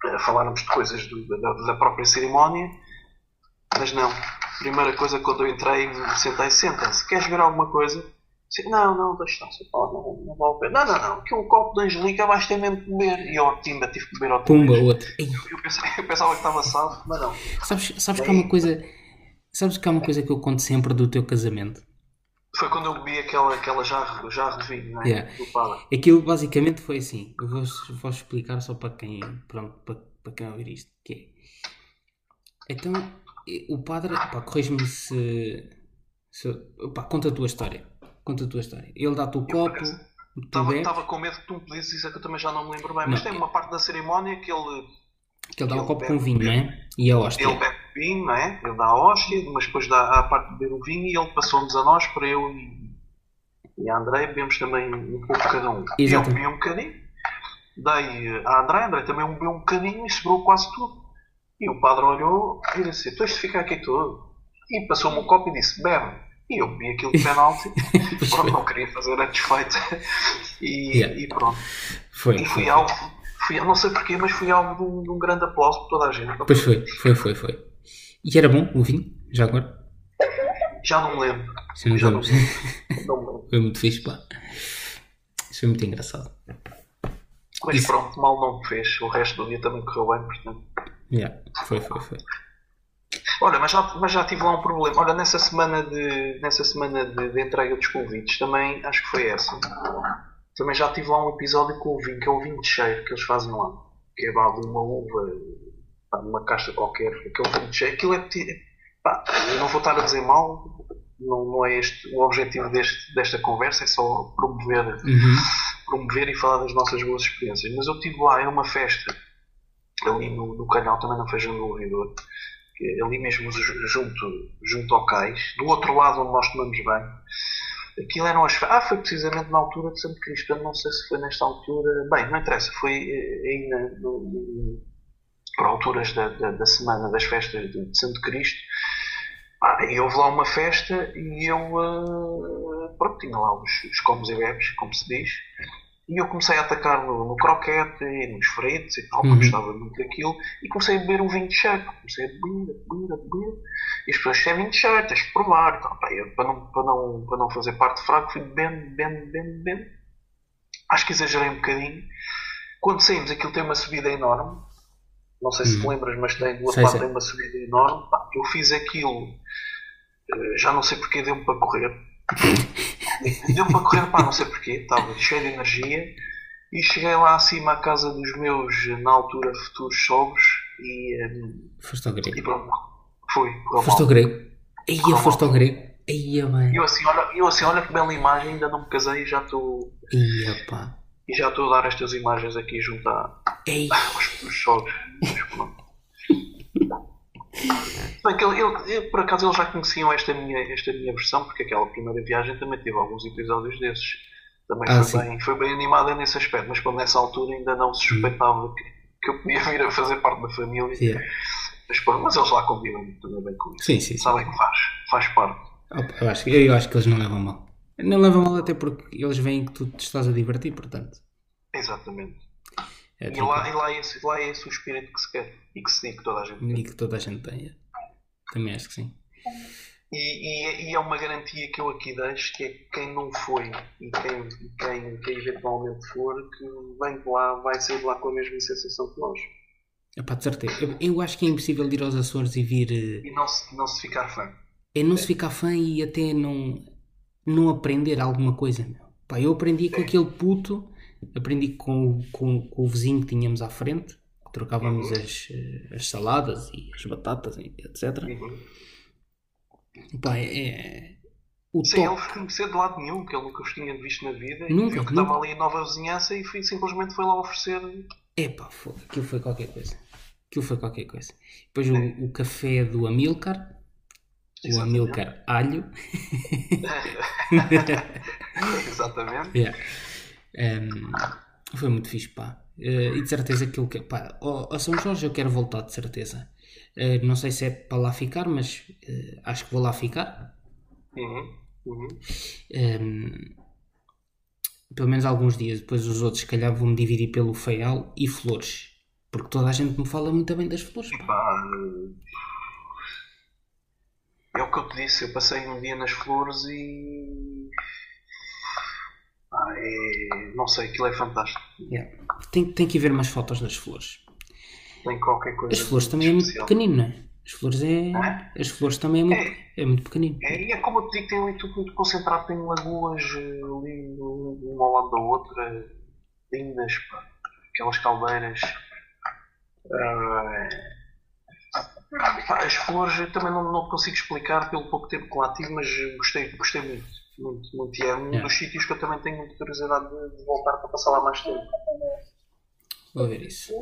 S2: eh, faláramos de coisas do- da, da própria cerimónia, mas não. Primeira coisa quando eu entrei, sentei, senta-se, queres ver alguma coisa? Disse, não, não, deixa estar. Paulo, não, não vale a pena. Não, não, não, que um copo de Angelica vais ter mesmo que beber. E eu, timba, tive que beber outra
S1: Pumba, outro. Ei,
S2: Eu, pensava, eu pensava que estava salvo, mas não.
S1: sabes, sabes que há uma coisa. Sabes que há uma coisa que eu conto sempre do teu casamento?
S2: Foi quando eu bebi aquela, aquela jarro, jarro de vinho, não é?
S1: Yeah. Aquilo basicamente foi assim. Eu vou, vou explicar só para quem, pronto, para, para quem ouvir isto. Que é. Então, o padre, pá, corrige-me se. se pá, conta a tua história. Conta a tua história. Ele dá-te o copo,
S2: Estava, com medo que tu me pedisses isso, é que eu também já não me lembro bem. Mas
S1: Não.
S2: tem uma parte da cerimónia que ele,
S1: que ele dá o copo
S2: bebe,
S1: com vinho, não é? E a hóstia.
S2: ele bebe vinho, não é? Ele dá a hóstia, mas depois dá a parte de beber o vinho e ele passou-nos a nós, para eu e, e a André, bebemos também um pouco cada um. E eu bebi um bocadinho, dei à André, a André também bebeu um bocadinho e sobrou quase tudo. E o padre olhou e disse: Tu isto fica aqui todo. E passou-me um copo e disse: Bebe. E eu bebi aquilo de penalti. Pronto,
S1: foi.
S2: não queria fazer a desfeita. E,
S1: Yeah.
S2: e pronto.
S1: Foi,
S2: E
S1: foi,
S2: fui alvo, fui, não sei porquê, mas fui alvo de um, de um grande aplauso por toda a gente.
S1: Pois foi, foi, foi, foi. E era bom o vinho? Já agora?
S2: Já não me lembro.
S1: Se não
S2: Já não. Não me lembro.
S1: Foi muito fixe, pá. Isso foi muito engraçado.
S2: Mas
S1: Isso.
S2: pronto, mal não me fez. O resto do dia também correu bem, portanto.
S1: Yeah, foi, foi, foi.
S2: Olha, mas já, mas já tive lá um problema. Olha, nessa semana de, nessa semana de, de entrega dos convites, também acho que foi essa. Também já tive lá um episódio com o vinho, que é o vinho de cheiro que eles fazem lá. Que é vá, de uma uva, numa caixa qualquer, aquele vinho de cheiro. Aquilo é. peti- Pá, não vou estar a dizer mal, não, não é este o objetivo deste, desta conversa, é só promover
S1: Uhum.
S2: promover e falar das nossas boas experiências. Mas eu estive lá, é uma festa, ali no, no canal, também na Feijão do Ouvidor, ali mesmo ju- junto, junto ao cais, do outro lado onde nós tomamos bem. Aquilo eram as. Ah, foi precisamente na altura de Santo Cristo. Não sei se foi nesta altura. Bem, não interessa. Foi eh, ainda no, no, por alturas da, da, da, semana das festas de, de Santo Cristo. Ah, e houve lá uma festa e eu. Uh, pronto, tinha lá os, os comes e bebes, como se diz. E eu comecei a atacar no, no croquete e nos fritos e tal, porque
S1: Uhum.
S2: gostava muito daquilo. E comecei a beber um vinho de cheiro. Comecei a beber, a beber, a beber. E as pessoas, isto é vinho de cheiro, tens de provar. e tal. Pá, eu, para, não, para, não, para não fazer parte fraco, fui bebendo, bebendo, bebendo, bebendo. Acho que exagerei um bocadinho. Quando saímos, aquilo tem uma subida enorme. Não sei se te
S1: Uhum.
S2: lembras, mas tem do outro
S1: Sei,
S2: lado
S1: sei.
S2: tem uma subida enorme. Pá, eu fiz aquilo, eh, já não sei porque deu-me para correr. Deu-me para correr, pá, não sei porquê, estava cheio de energia e cheguei lá acima à casa dos meus, na altura, futuros sogros e, eh,
S1: Foste ao
S2: e
S1: grego.
S2: pronto, fui.
S1: Foste ao grego.
S2: Correu
S1: foste ao grego.
S2: E eu assim, olha, eu assim, olha que bela imagem, ainda não me casei e já estou
S1: pá.
S2: e já estou a dar estas imagens aqui junto
S1: Eia.
S2: aos futuros sogros. Mas pronto. Bem, que ele- ele- por acaso eles já conheciam esta minha, esta minha versão, porque aquela primeira viagem também teve alguns episódios desses. Também
S1: Ah,
S2: foi,
S1: sim.
S2: bem, foi bem animada nesse aspecto, mas como nessa altura ainda não se suspeitava que, que eu podia vir a fazer parte da família.
S1: Yeah.
S2: Mas, pronto, mas eles lá convivem também bem com isso.
S1: Sim, sim.
S2: Sabem que faz, faz parte.
S1: Eu, acho, que- eu acho que eles não levam mal. Não levam mal até porque eles veem que tu te estás a divertir, portanto.
S2: Exatamente.
S1: É
S2: E lá, e lá, é esse, lá é esse o espírito que se quer e que se diz que toda a gente tem.
S1: E que toda a gente tenha. Também acho que sim.
S2: E, e- e é uma garantia que eu aqui deixo, que é que quem não foi e quem, quem, quem eventualmente for, que vem de lá, vai sair de lá com a mesma sensação que nós.
S1: Epá, de certeza. Eu, eu acho que é impossível ir aos Açores e vir. eh,
S2: E não se, não se ficar fã.
S1: É não se ficar fã e até não, não aprender alguma coisa. Meu. Pá, eu aprendi com aquele puto, aprendi com, o- com, com o vizinho que tínhamos à frente, trocávamos
S2: Uhum.
S1: as, eh, as saladas e as batatas, etc.
S2: Uhum.
S1: Pá, é, é o
S2: Sem ele
S1: top.
S2: conhecer de lado nenhum, que ele nunca os tinha visto na vida,
S1: Nunca,
S2: e viu que
S1: nunca.
S2: estava ali em nova vizinhança e foi- simplesmente foi lá oferecer.
S1: Epá, foi, aquilo foi qualquer coisa. Aquilo foi qualquer coisa. Depois o, o café do Amilcar, o. Amilcar Alho.
S2: Exatamente.
S1: Yeah. Um, foi muito fixe, pá. Uh, e de certeza que eu quero. Pá, ao, ao São Jorge eu quero voltar, de certeza. Uh, não sei se é para lá ficar, mas uh, acho que vou lá ficar.
S2: Uhum. Uhum.
S1: Um, pelo menos alguns dias. Depois os outros, se calhar, vou-me dividir pelo Feial e Flores. Porque toda a gente me fala muito bem das flores, pá.
S2: Pá, é o que eu te disse, eu passei um dia nas flores e. É... Não sei, aquilo é fantástico.
S1: Yeah. Tem, tem que ir ver mais fotos das flores.
S2: Tem qualquer coisa.
S1: As flores também é muito
S2: especial.
S1: pequenino, não é? As flores é. As flores também é muito, é muito pequenino.
S2: É, e é como eu te digo, tem ali tudo muito concentrado, tem lagoas eh, ali um um ao lado da outra, lindas, pá. aquelas caldeiras. Pá, as flores eu também não, não consigo explicar pelo pouco tempo que lá tive, mas gostei, gostei muito. Muito, muito. E é um
S1: Yeah.
S2: dos sítios que eu também tenho muita curiosidade de, de voltar para passar lá mais tempo.
S1: Vou ver isso.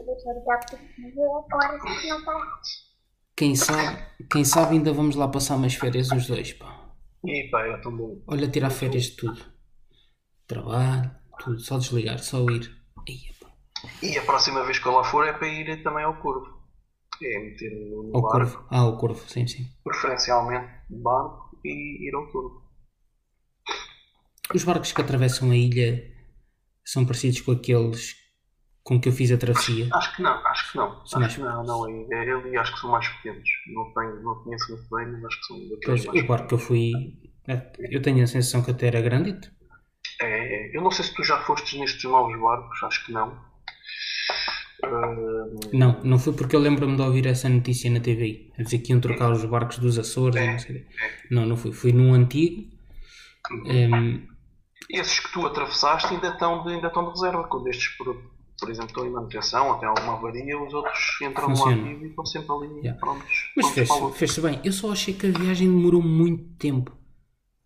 S3: Paraste.
S1: Quem sabe, quem sabe ainda vamos lá passar mais férias os dois, pá.
S2: E pá, é tão bom.
S1: Olha, tirar férias de tudo. Trabalho, tudo. Só desligar, só ir. Pá.
S2: E a próxima vez que eu lá for é para ir também ao Corvo. É meter no, no
S1: Ao
S2: barco,
S1: corvo. Ah, ao corvo, sim, sim.
S2: preferencialmente no barco e ir ao Corvo.
S1: Os barcos que atravessam a ilha são parecidos com aqueles com que eu fiz a travessia.
S2: Acho que não, acho que não.
S1: São
S2: acho
S1: mais
S2: que não, não. é- é- Eu ali acho que são mais pequenos. Não, tenho, não conheço muito bem, mas acho que são daqueles
S1: Pois, o barco que eu fui. é, Eu tenho a sensação que até era grandito.
S2: É, é. eu não sei se tu já fostes nestes novos barcos, acho que não.
S1: Não, não foi porque eu lembro-me de ouvir essa notícia na TVI. A dizer que iam trocar os barcos dos Açores e não sei o quê. Não, não fui. Fui num antigo. ehm,
S2: esses que tu atravessaste ainda estão de, ainda estão de reserva. Quando estes, por, por exemplo, estão em manutenção ou têm alguma avaria, os outros entram no
S1: Funciona.
S2: ativo e estão sempre ali
S1: Yeah.
S2: prontos.
S1: Mas
S2: a
S1: fez- fez-se bem. Eu só achei que a viagem demorou muito tempo.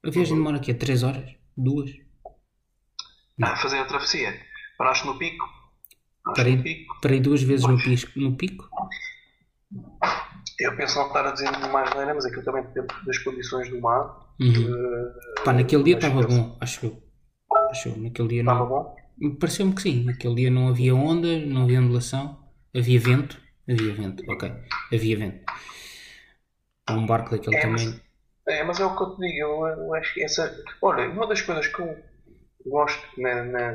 S1: A viagem
S2: Uhum.
S1: demora o quê? 3 horas? 2?
S2: Ah, fazer a travessia. Paraste no pico. Paraste
S1: Parei,
S2: no pico.
S1: parei duas vezes no, pisco, no pico.
S2: Eu penso não estar a dizer mais nada, mas aquilo também depende das condições do mar.
S1: Uhum.
S2: Eh,
S1: Pá, naquele dia estava bom, acho eu. Acho eu, naquele dia
S2: Estava
S1: não.
S2: bom?
S1: Pareceu-me que sim, naquele dia não havia onda, não havia ondulação, havia vento. Havia vento, ok. Havia vento. Um barco daquele
S2: É,
S1: tamanho.
S2: É, mas é o que eu te digo, eu, eu acho que essa. Olha, uma das coisas que eu gosto na, na,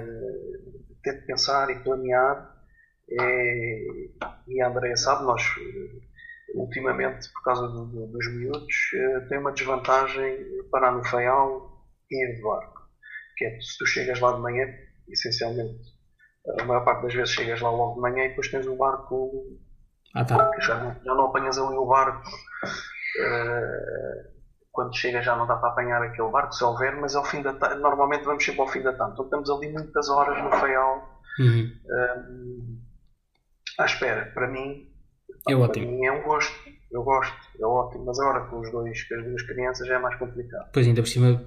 S2: ter de pensar e planear é. E a Andrea sabe, nós ultimamente, por causa do- do- dos miúdos, eh, tem uma desvantagem parar no Faial e ir de barco. Que é se tu chegas lá de manhã, essencialmente, a maior parte das vezes chegas lá logo de manhã e depois tens o barco
S1: Ah, tá.
S2: já, não- já não apanhas ali o barco. eh, quando chega já não dá para apanhar aquele barco, se houver, mas ao fim da tarde, normalmente vamos sempre ao fim da tarde. Então estamos ali muitas horas no Faial
S1: Uhum.
S2: à espera. Para mim,
S1: É
S2: para mim é um gosto. Eu gosto, é ótimo, mas agora com os dois, com as duas crianças já é mais complicado.
S1: Depois ainda por cima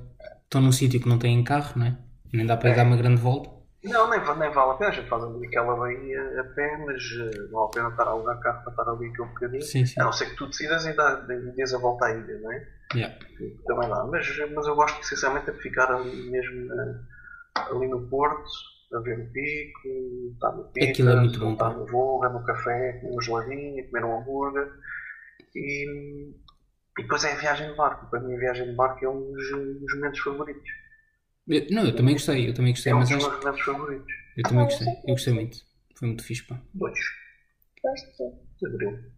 S1: estão num sítio que não têm carro, não é? Nem dá para ir dar uma grande volta.
S2: Não, nem, nem vale a pena, a gente faz ali aquela baía a pé, mas eh, não vale a pena estar a alugar carro para estar ali aquele bocadinho.
S1: Sim, sim.
S2: A não ser que tu decidas e dês a volta à ilha, não é?
S1: Yeah.
S2: também dá. Mas, mas eu gosto essencialmente de ficar ali mesmo na- ali no Porto, a ver o pico, estar no pico,
S1: Aquilo é muito bom,
S2: estar no Volga, no café, comer um geladinho, comer um hambúrguer. E, e depois é a viagem de barco. Para mim a viagem de barco é um dos, dos momentos favoritos.
S1: Eu- Não, eu também gostei, eu também gostei,
S2: É um
S1: mas
S2: dos
S1: acho
S2: meus momentos favoritos.
S1: eu também gostei, eu gostei muito. Foi muito fixe, pá.
S2: Dois
S3: Gosto.
S2: de abril.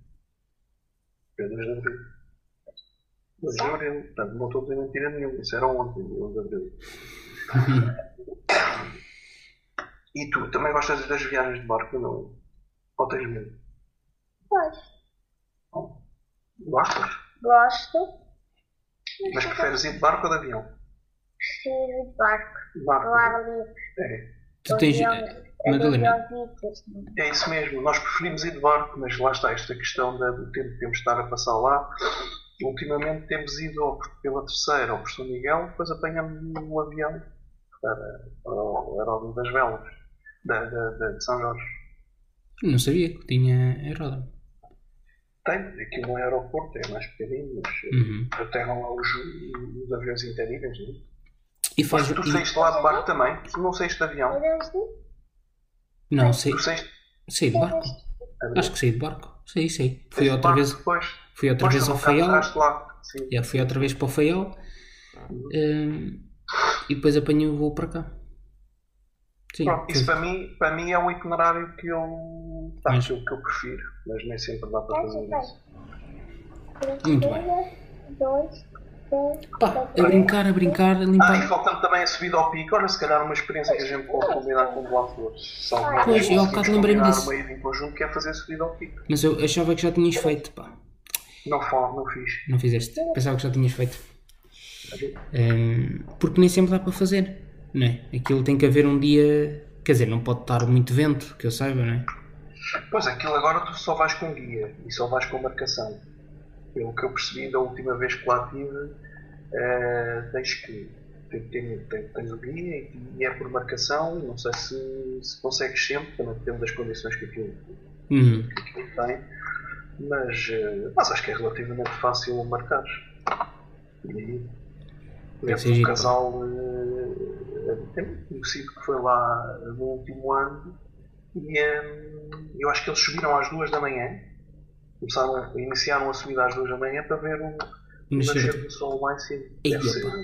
S2: Foi 2 de abril. 2 de abril. Portanto, não estou a dizer mentira nenhuma. Isso era ontem, 2 de abril. E tu, também gostas das viagens de barco, não? Ou tens medo?
S3: Gosto.
S2: Gostas?
S3: Gosto.
S2: Mas preferes ir de barco ou de avião?
S3: Prefiro de barco.
S2: De barco.
S3: Ar livre.
S2: É.
S1: Tu tens. Madalena,
S2: É isso mesmo, nós preferimos ir de barco, mas lá está esta questão do tempo que temos de estar a passar lá. Ultimamente temos ido pela terceira ou por São Miguel, depois apanhamos o avião para, para o Aeródromo das Velas, da, da, da- de São Jorge.
S1: não sabia que tinha aeródromo.
S2: Tem, aqui no aeroporto é mais pequenino, mas
S1: Uhum.
S2: aterram lá os, os aviões interíveis. Não? é?
S1: E faz.
S2: Mas tu
S1: e-
S2: saíste lá de barco também? Tu não saíste de avião?
S1: Não, sei,
S2: Tu saíste
S1: saí de barco. Acho que saí de barco. Saí, saí. Fui outra
S2: barco
S1: vez,
S2: Depois,
S1: fui outra
S2: depois
S1: vez ao Faial. Já fui outra vez para o Faial. hum, e depois apanhei o voo para cá. Sim.
S2: Pronto, isso para mim, para mim é o itinerário que eu, pá,
S1: Mas-
S2: que eu, que eu prefiro, mas nem sempre dá para fazer isso.
S1: Muito bem.
S3: Dois, três,
S1: Pá, a brincar, a brincar, a
S2: Ah, e
S1: limpar.
S2: faltando também a subida ao pico, olha, se calhar uma experiência que a gente pode combinar com o alguma
S1: Pois, eu há bocado lembrei-me disso.
S2: uma em conjunto que é fazer a subida ao pico.
S1: Mas eu achava que já tinhas feito, pá.
S2: Não falo, não fiz.
S1: Não fizeste. Pensava que já tinhas feito. Hum, porque nem sempre dá para fazer, não é? Aquilo tem que haver um dia. Quer dizer, não pode estar muito vento, que eu saiba, não é?
S2: Pois, aquilo agora tu só vais com guia e só vais com marcação. Pelo que eu percebi da última vez que lá estive, eh, tens que. Tens o guia e e é por marcação, não sei se, se consegues sempre, também depende das condições que aquilo,
S1: Uhum.
S2: que aquilo tem, mas, eh, mas acho que é relativamente fácil marcar. E,
S1: Deve ser
S2: exemplo, um
S1: giro,
S2: casal eh, tem um conhecido que foi lá no último ano e eh, eu acho que eles subiram às duas da manhã, começaram a, iniciaram a subida às duas da manhã para ver o, o
S1: Nascer.
S2: do sol lá em cima.
S1: Ei,
S2: Deve ser,
S1: opa.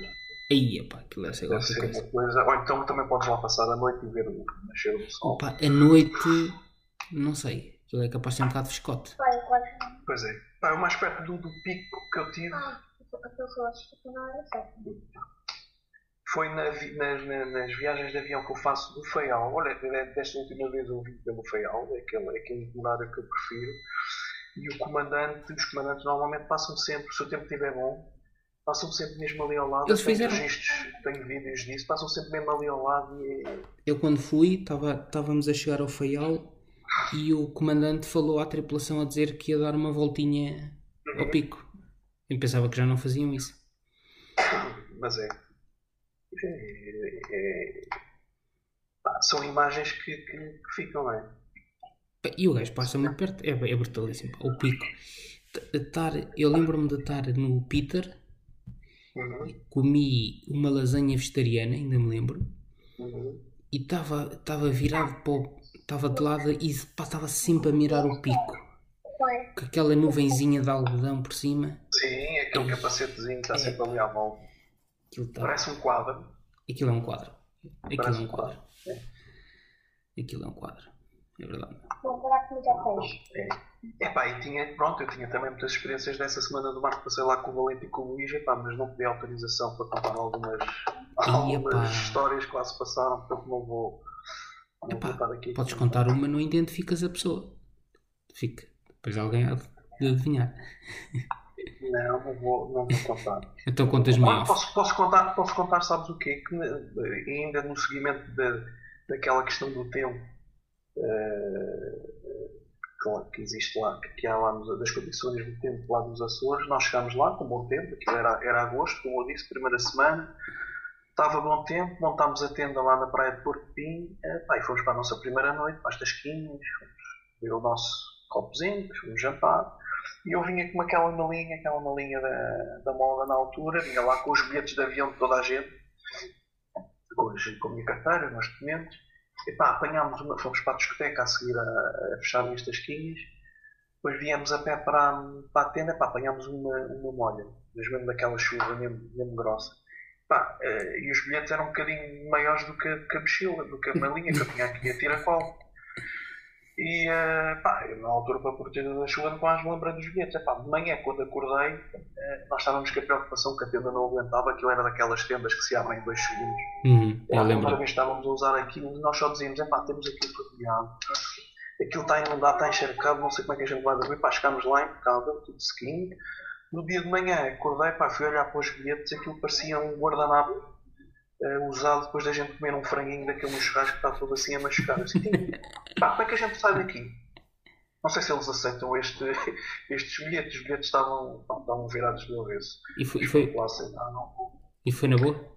S1: Aí, pá, aquilo deve ser
S2: deve ser
S1: coisa.
S2: Ou então também podes lá passar a noite e ver o nascer do sol.
S1: Opa, a noite, não sei. Aquilo é capaz de ser um bocado de fiscote.
S2: Pois é. Pá, o mais perto do, do pico que eu tive
S3: Ah, a pessoa fica na hora certa.
S2: foi na vi- nas, na- nas viagens de avião que eu faço do Faial. Olha, desta última vez eu vim pelo Faial, é aquele, é aquele itinerário que eu prefiro. E o comandante, os comandantes normalmente passam sempre, se o tempo estiver bom, passam sempre mesmo ali ao lado.
S1: Eles
S2: Eu tenho
S1: fizeram.
S2: registros, tenho vídeos disso, passam sempre mesmo ali ao lado e é-
S1: Eu quando fui, estava- estávamos a chegar ao Faial e o comandante falou à tripulação a dizer que ia dar uma voltinha ao pico. Eu pensava que já não faziam isso.
S2: mas é. é- é- pá, são imagens que, que- que ficam, é?
S1: E o gajo passa muito perto, é, é brutalíssimo. pá, O pico. estar, eu lembro-me de estar no Peter,
S2: Uhum,
S1: comi uma lasanha vegetariana, ainda me lembro,
S2: uhum.
S1: e estava virado para o. Estava de lado e pá, estava sempre a mirar o pico. Com aquela nuvenzinha de algodão por cima.
S2: Sim, aquele capacetezinho que está sempre ali à mão.
S1: Aquilo, tá-
S2: Parece um quadro.
S1: aquilo é um quadro. Aquilo
S2: Parece
S1: é um
S2: um
S1: quadro. Aquilo é um quadro. É verdade.
S3: Vou muita peixe.
S2: É. Epá, e tinha, pronto, eu tinha também muitas experiências dessa semana do mar que passei lá com o Valente e com o Luís, epá, mas não pedi autorização para contar algumas, algumas histórias que lá se passaram, portanto não vou, não
S1: Epá,
S2: vou estar aqui.
S1: Podes contar uma, não identificas a pessoa. Fica. Depois alguém há de adivinhar.
S2: Não, não vou, não vou contar.
S1: Então contas-me
S2: Ah, posso, posso, contar, posso contar, sabes o quê? Que eh, ainda no seguimento da, daquela questão do tempo eh, que, existe lá, que, que há lá nos- das condições do tempo lá nos Açores, nós chegámos lá com bom tempo, aquilo era, era agosto, como eu disse, primeira semana, estava bom tempo, montámos a tenda lá na praia de Porto Pim, eh, pá, e fomos para a nossa primeira noite, para as tasquinhas, fomos ver o nosso copozinho, depois fomos jantar. E eu vinha com aquela malinha, aquela malinha da, da moda na altura, vinha lá com os bilhetes de avião de toda a gente, com, com a minha carteira, meus documentos. E pá, apanhámos uma, fomos para a discoteca a seguir a, a fechar as tasquinhas. Depois viemos a pé para, para a tenda, pá, apanhámos uma, uma molha, mas mesmo daquela chuva mesmo, mesmo grossa. Pá, eh, e os bilhetes eram um bocadinho maiores do que, que a mochila, do que a malinha que eu tinha aqui a tiracolo. E eh, pá, eu na altura para proteger da chuva não me lembrei dos bilhetes. Epá, de manhã, quando acordei, eh, nós estávamos com a preocupação que a tenda não aguentava, aquilo era daquelas tendas que se abrem em dois segundos.
S1: Uhum,
S2: E
S1: eu
S2: a primeira
S1: lembro.
S2: vez estávamos a usar aquilo, nós só dizíamos, epá, temos aquilo familiado. Aquilo está inundado, está encharcado, não sei como é que a gente vai dormir. Pá, chegámos lá impecável, tudo sequinho. No dia de manhã, acordei, pá, fui olhar para os bilhetes, aquilo parecia um guardanapo eh, usado depois da gente comer um franguinho daquele churrasco que está todo assim a machucar. Assim, pá, como é que a gente sai daqui? Não sei se eles aceitam este, estes bilhetes. Os bilhetes estavam, estavam virados do avesso.
S1: E foi, e foi, e na boa?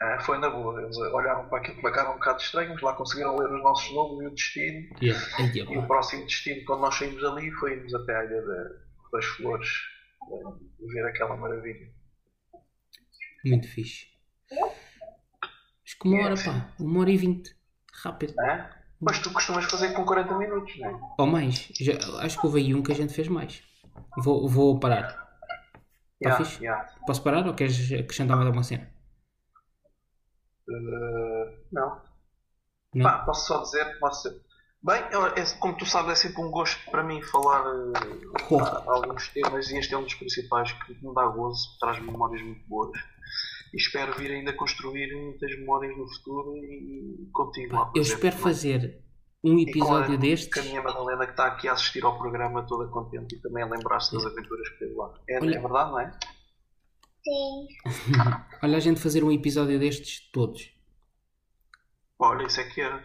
S2: Ah, foi na boa. Eles olharam para aquilo, marcaram um bocado estranhos, lá conseguiram ler os nossos nomes e o destino.
S1: Yeah. Ai,
S2: E o próximo destino, quando nós saímos dali, foi irmos até a Ilha da- das Flores eh, ver aquela maravilha.
S1: Muito fixe. Com uma hora, pá. Uma hora e vinte. Rápido.
S2: Hã? Mas tu costumas fazer com 40 minutos, não é?
S1: Ou mais. Já, acho que houve aí um que a gente fez mais. Vou, vou parar. Tá
S2: Yeah,
S1: fixe?
S2: yeah.
S1: Posso parar ou queres acrescentar mais alguma cena?
S2: Eh, não.
S1: Não?
S2: Pá, posso só dizer, posso ser. Bem, eu- é- como tu sabes, é sempre um gosto para mim falar eh,
S1: Porra.
S2: alguns temas e este é um dos principais que me dá gozo, traz memórias muito boas. E espero vir ainda construir muitas memórias no futuro e contigo lá, por
S1: Eu espero
S2: é?
S1: fazer um
S2: E com a-
S1: episódio
S2: Com a
S1: destes.
S2: minha Madalena que está aqui a assistir ao programa toda contente e também a lembrar-se das aventuras que teve lá. É,
S1: Olha-
S2: é verdade, não é?
S3: Sim.
S1: Olha, a gente fazer um episódio destes todos.
S2: Olha, isso é que era.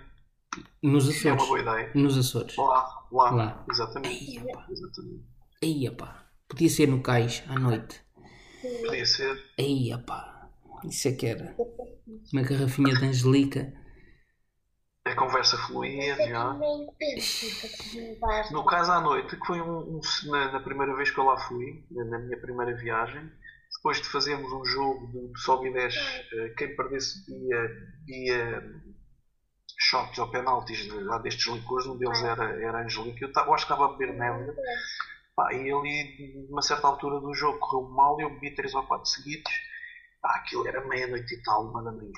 S1: Nos
S2: Isso é uma
S1: Açores.
S2: boa ideia.
S1: Nos Açores.
S2: Lá, lá.
S1: Lá.
S2: Exatamente.
S1: Epá.
S2: Exatamente.
S1: Aí, pá. Podia ser no cais, à noite.
S2: Podia ser.
S1: Aí, pá. Isso é que era. Uma garrafinha de Angelica.
S2: A conversa fluía, já. No caso à noite, que foi um, um- na, na primeira vez que eu lá fui, na, na minha primeira viagem, depois de fazermos um jogo de sobe e desce, eh, quem perdesse via, via shots ou penaltis de, lá destes licores, um deles era, era Angelique, eu, tava- eu acho que estava a beber neve, pá, e ali, numa certa altura do jogo, correu mal e eu bebi 3 ou 4 seguidos, pá, aquilo era meia-noite e tal, uma da manhã,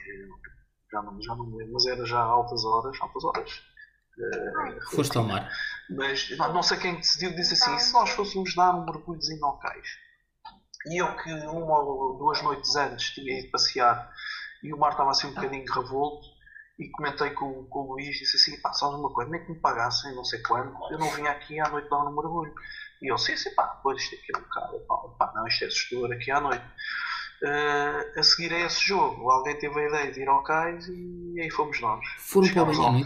S2: já não, já não me lembro, mas era já altas horas, altas horas. Eh,
S1: Foste ao mar.
S2: mas não, não sei quem decidiu, disse assim: se nós fôssemos dar um mergulhozinho ao cais, e eu que uma ou duas noites antes tinha ido passear e o mar estava assim um bocadinho revolto, e comentei com, com o Luís, disse assim: pá, sabes uma coisa, nem que me pagassem, não sei quando, eu não vinha aqui à noite dar um mergulho. E eu, sim, sim, pá, pois isto aqui é um bocado, pá, pá, não, isto é assustador aqui à noite. Eh, a seguir a esse jogo, alguém teve a ideia de ir ao cais e aí fomos nós.
S1: Foram para o banho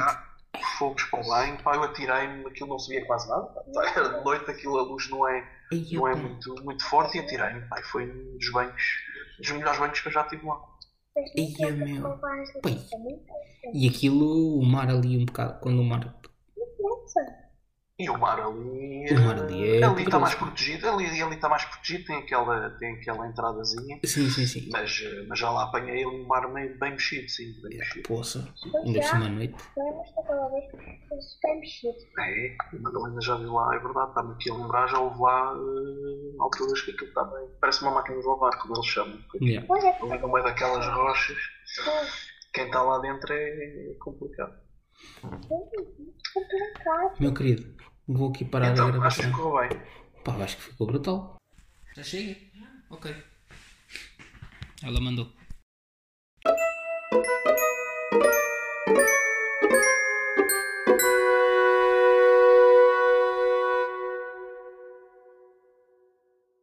S2: Fomos para o banho, pá, eu atirei-me, aquilo não se via quase nada. pá, Era de noite, aquilo a luz não é, não é
S1: pá.
S2: muito, muito forte e atirei-me. pá, foi um dos banhos, dos melhores banhos que eu já tive lá.
S1: Ia, meu. Pai. E aquilo, o mar ali um bocado, quando o mar.
S2: E o mar ali.
S1: O mar ali é
S2: ali está mais protegido. Ali, ali está mais protegido, tem aquela, tem aquela entradazinha.
S1: Sim, sim, sim.
S2: Mas, eh, mas já lá apanhei um mar meio bem mexido, sim, bem mexido.
S1: Poça, ainda por cima à noite.
S3: Lembras daquela vez que foi bem mexido?
S2: É, a Madalena já viu lá, é verdade, está-me aqui a lembrar, já houve lá eh, alturas que aquilo está bem. Parece uma máquina de lavar, como eles chamam.
S1: Yeah.
S2: No meio daquelas rochas, quem está lá dentro é complicado.
S1: Meu querido, vou aqui parar então, a
S2: gravação. Achas que ficou bem?
S1: Pá, acho que ficou brutal. Já chega? Ah, ok. Ela mandou.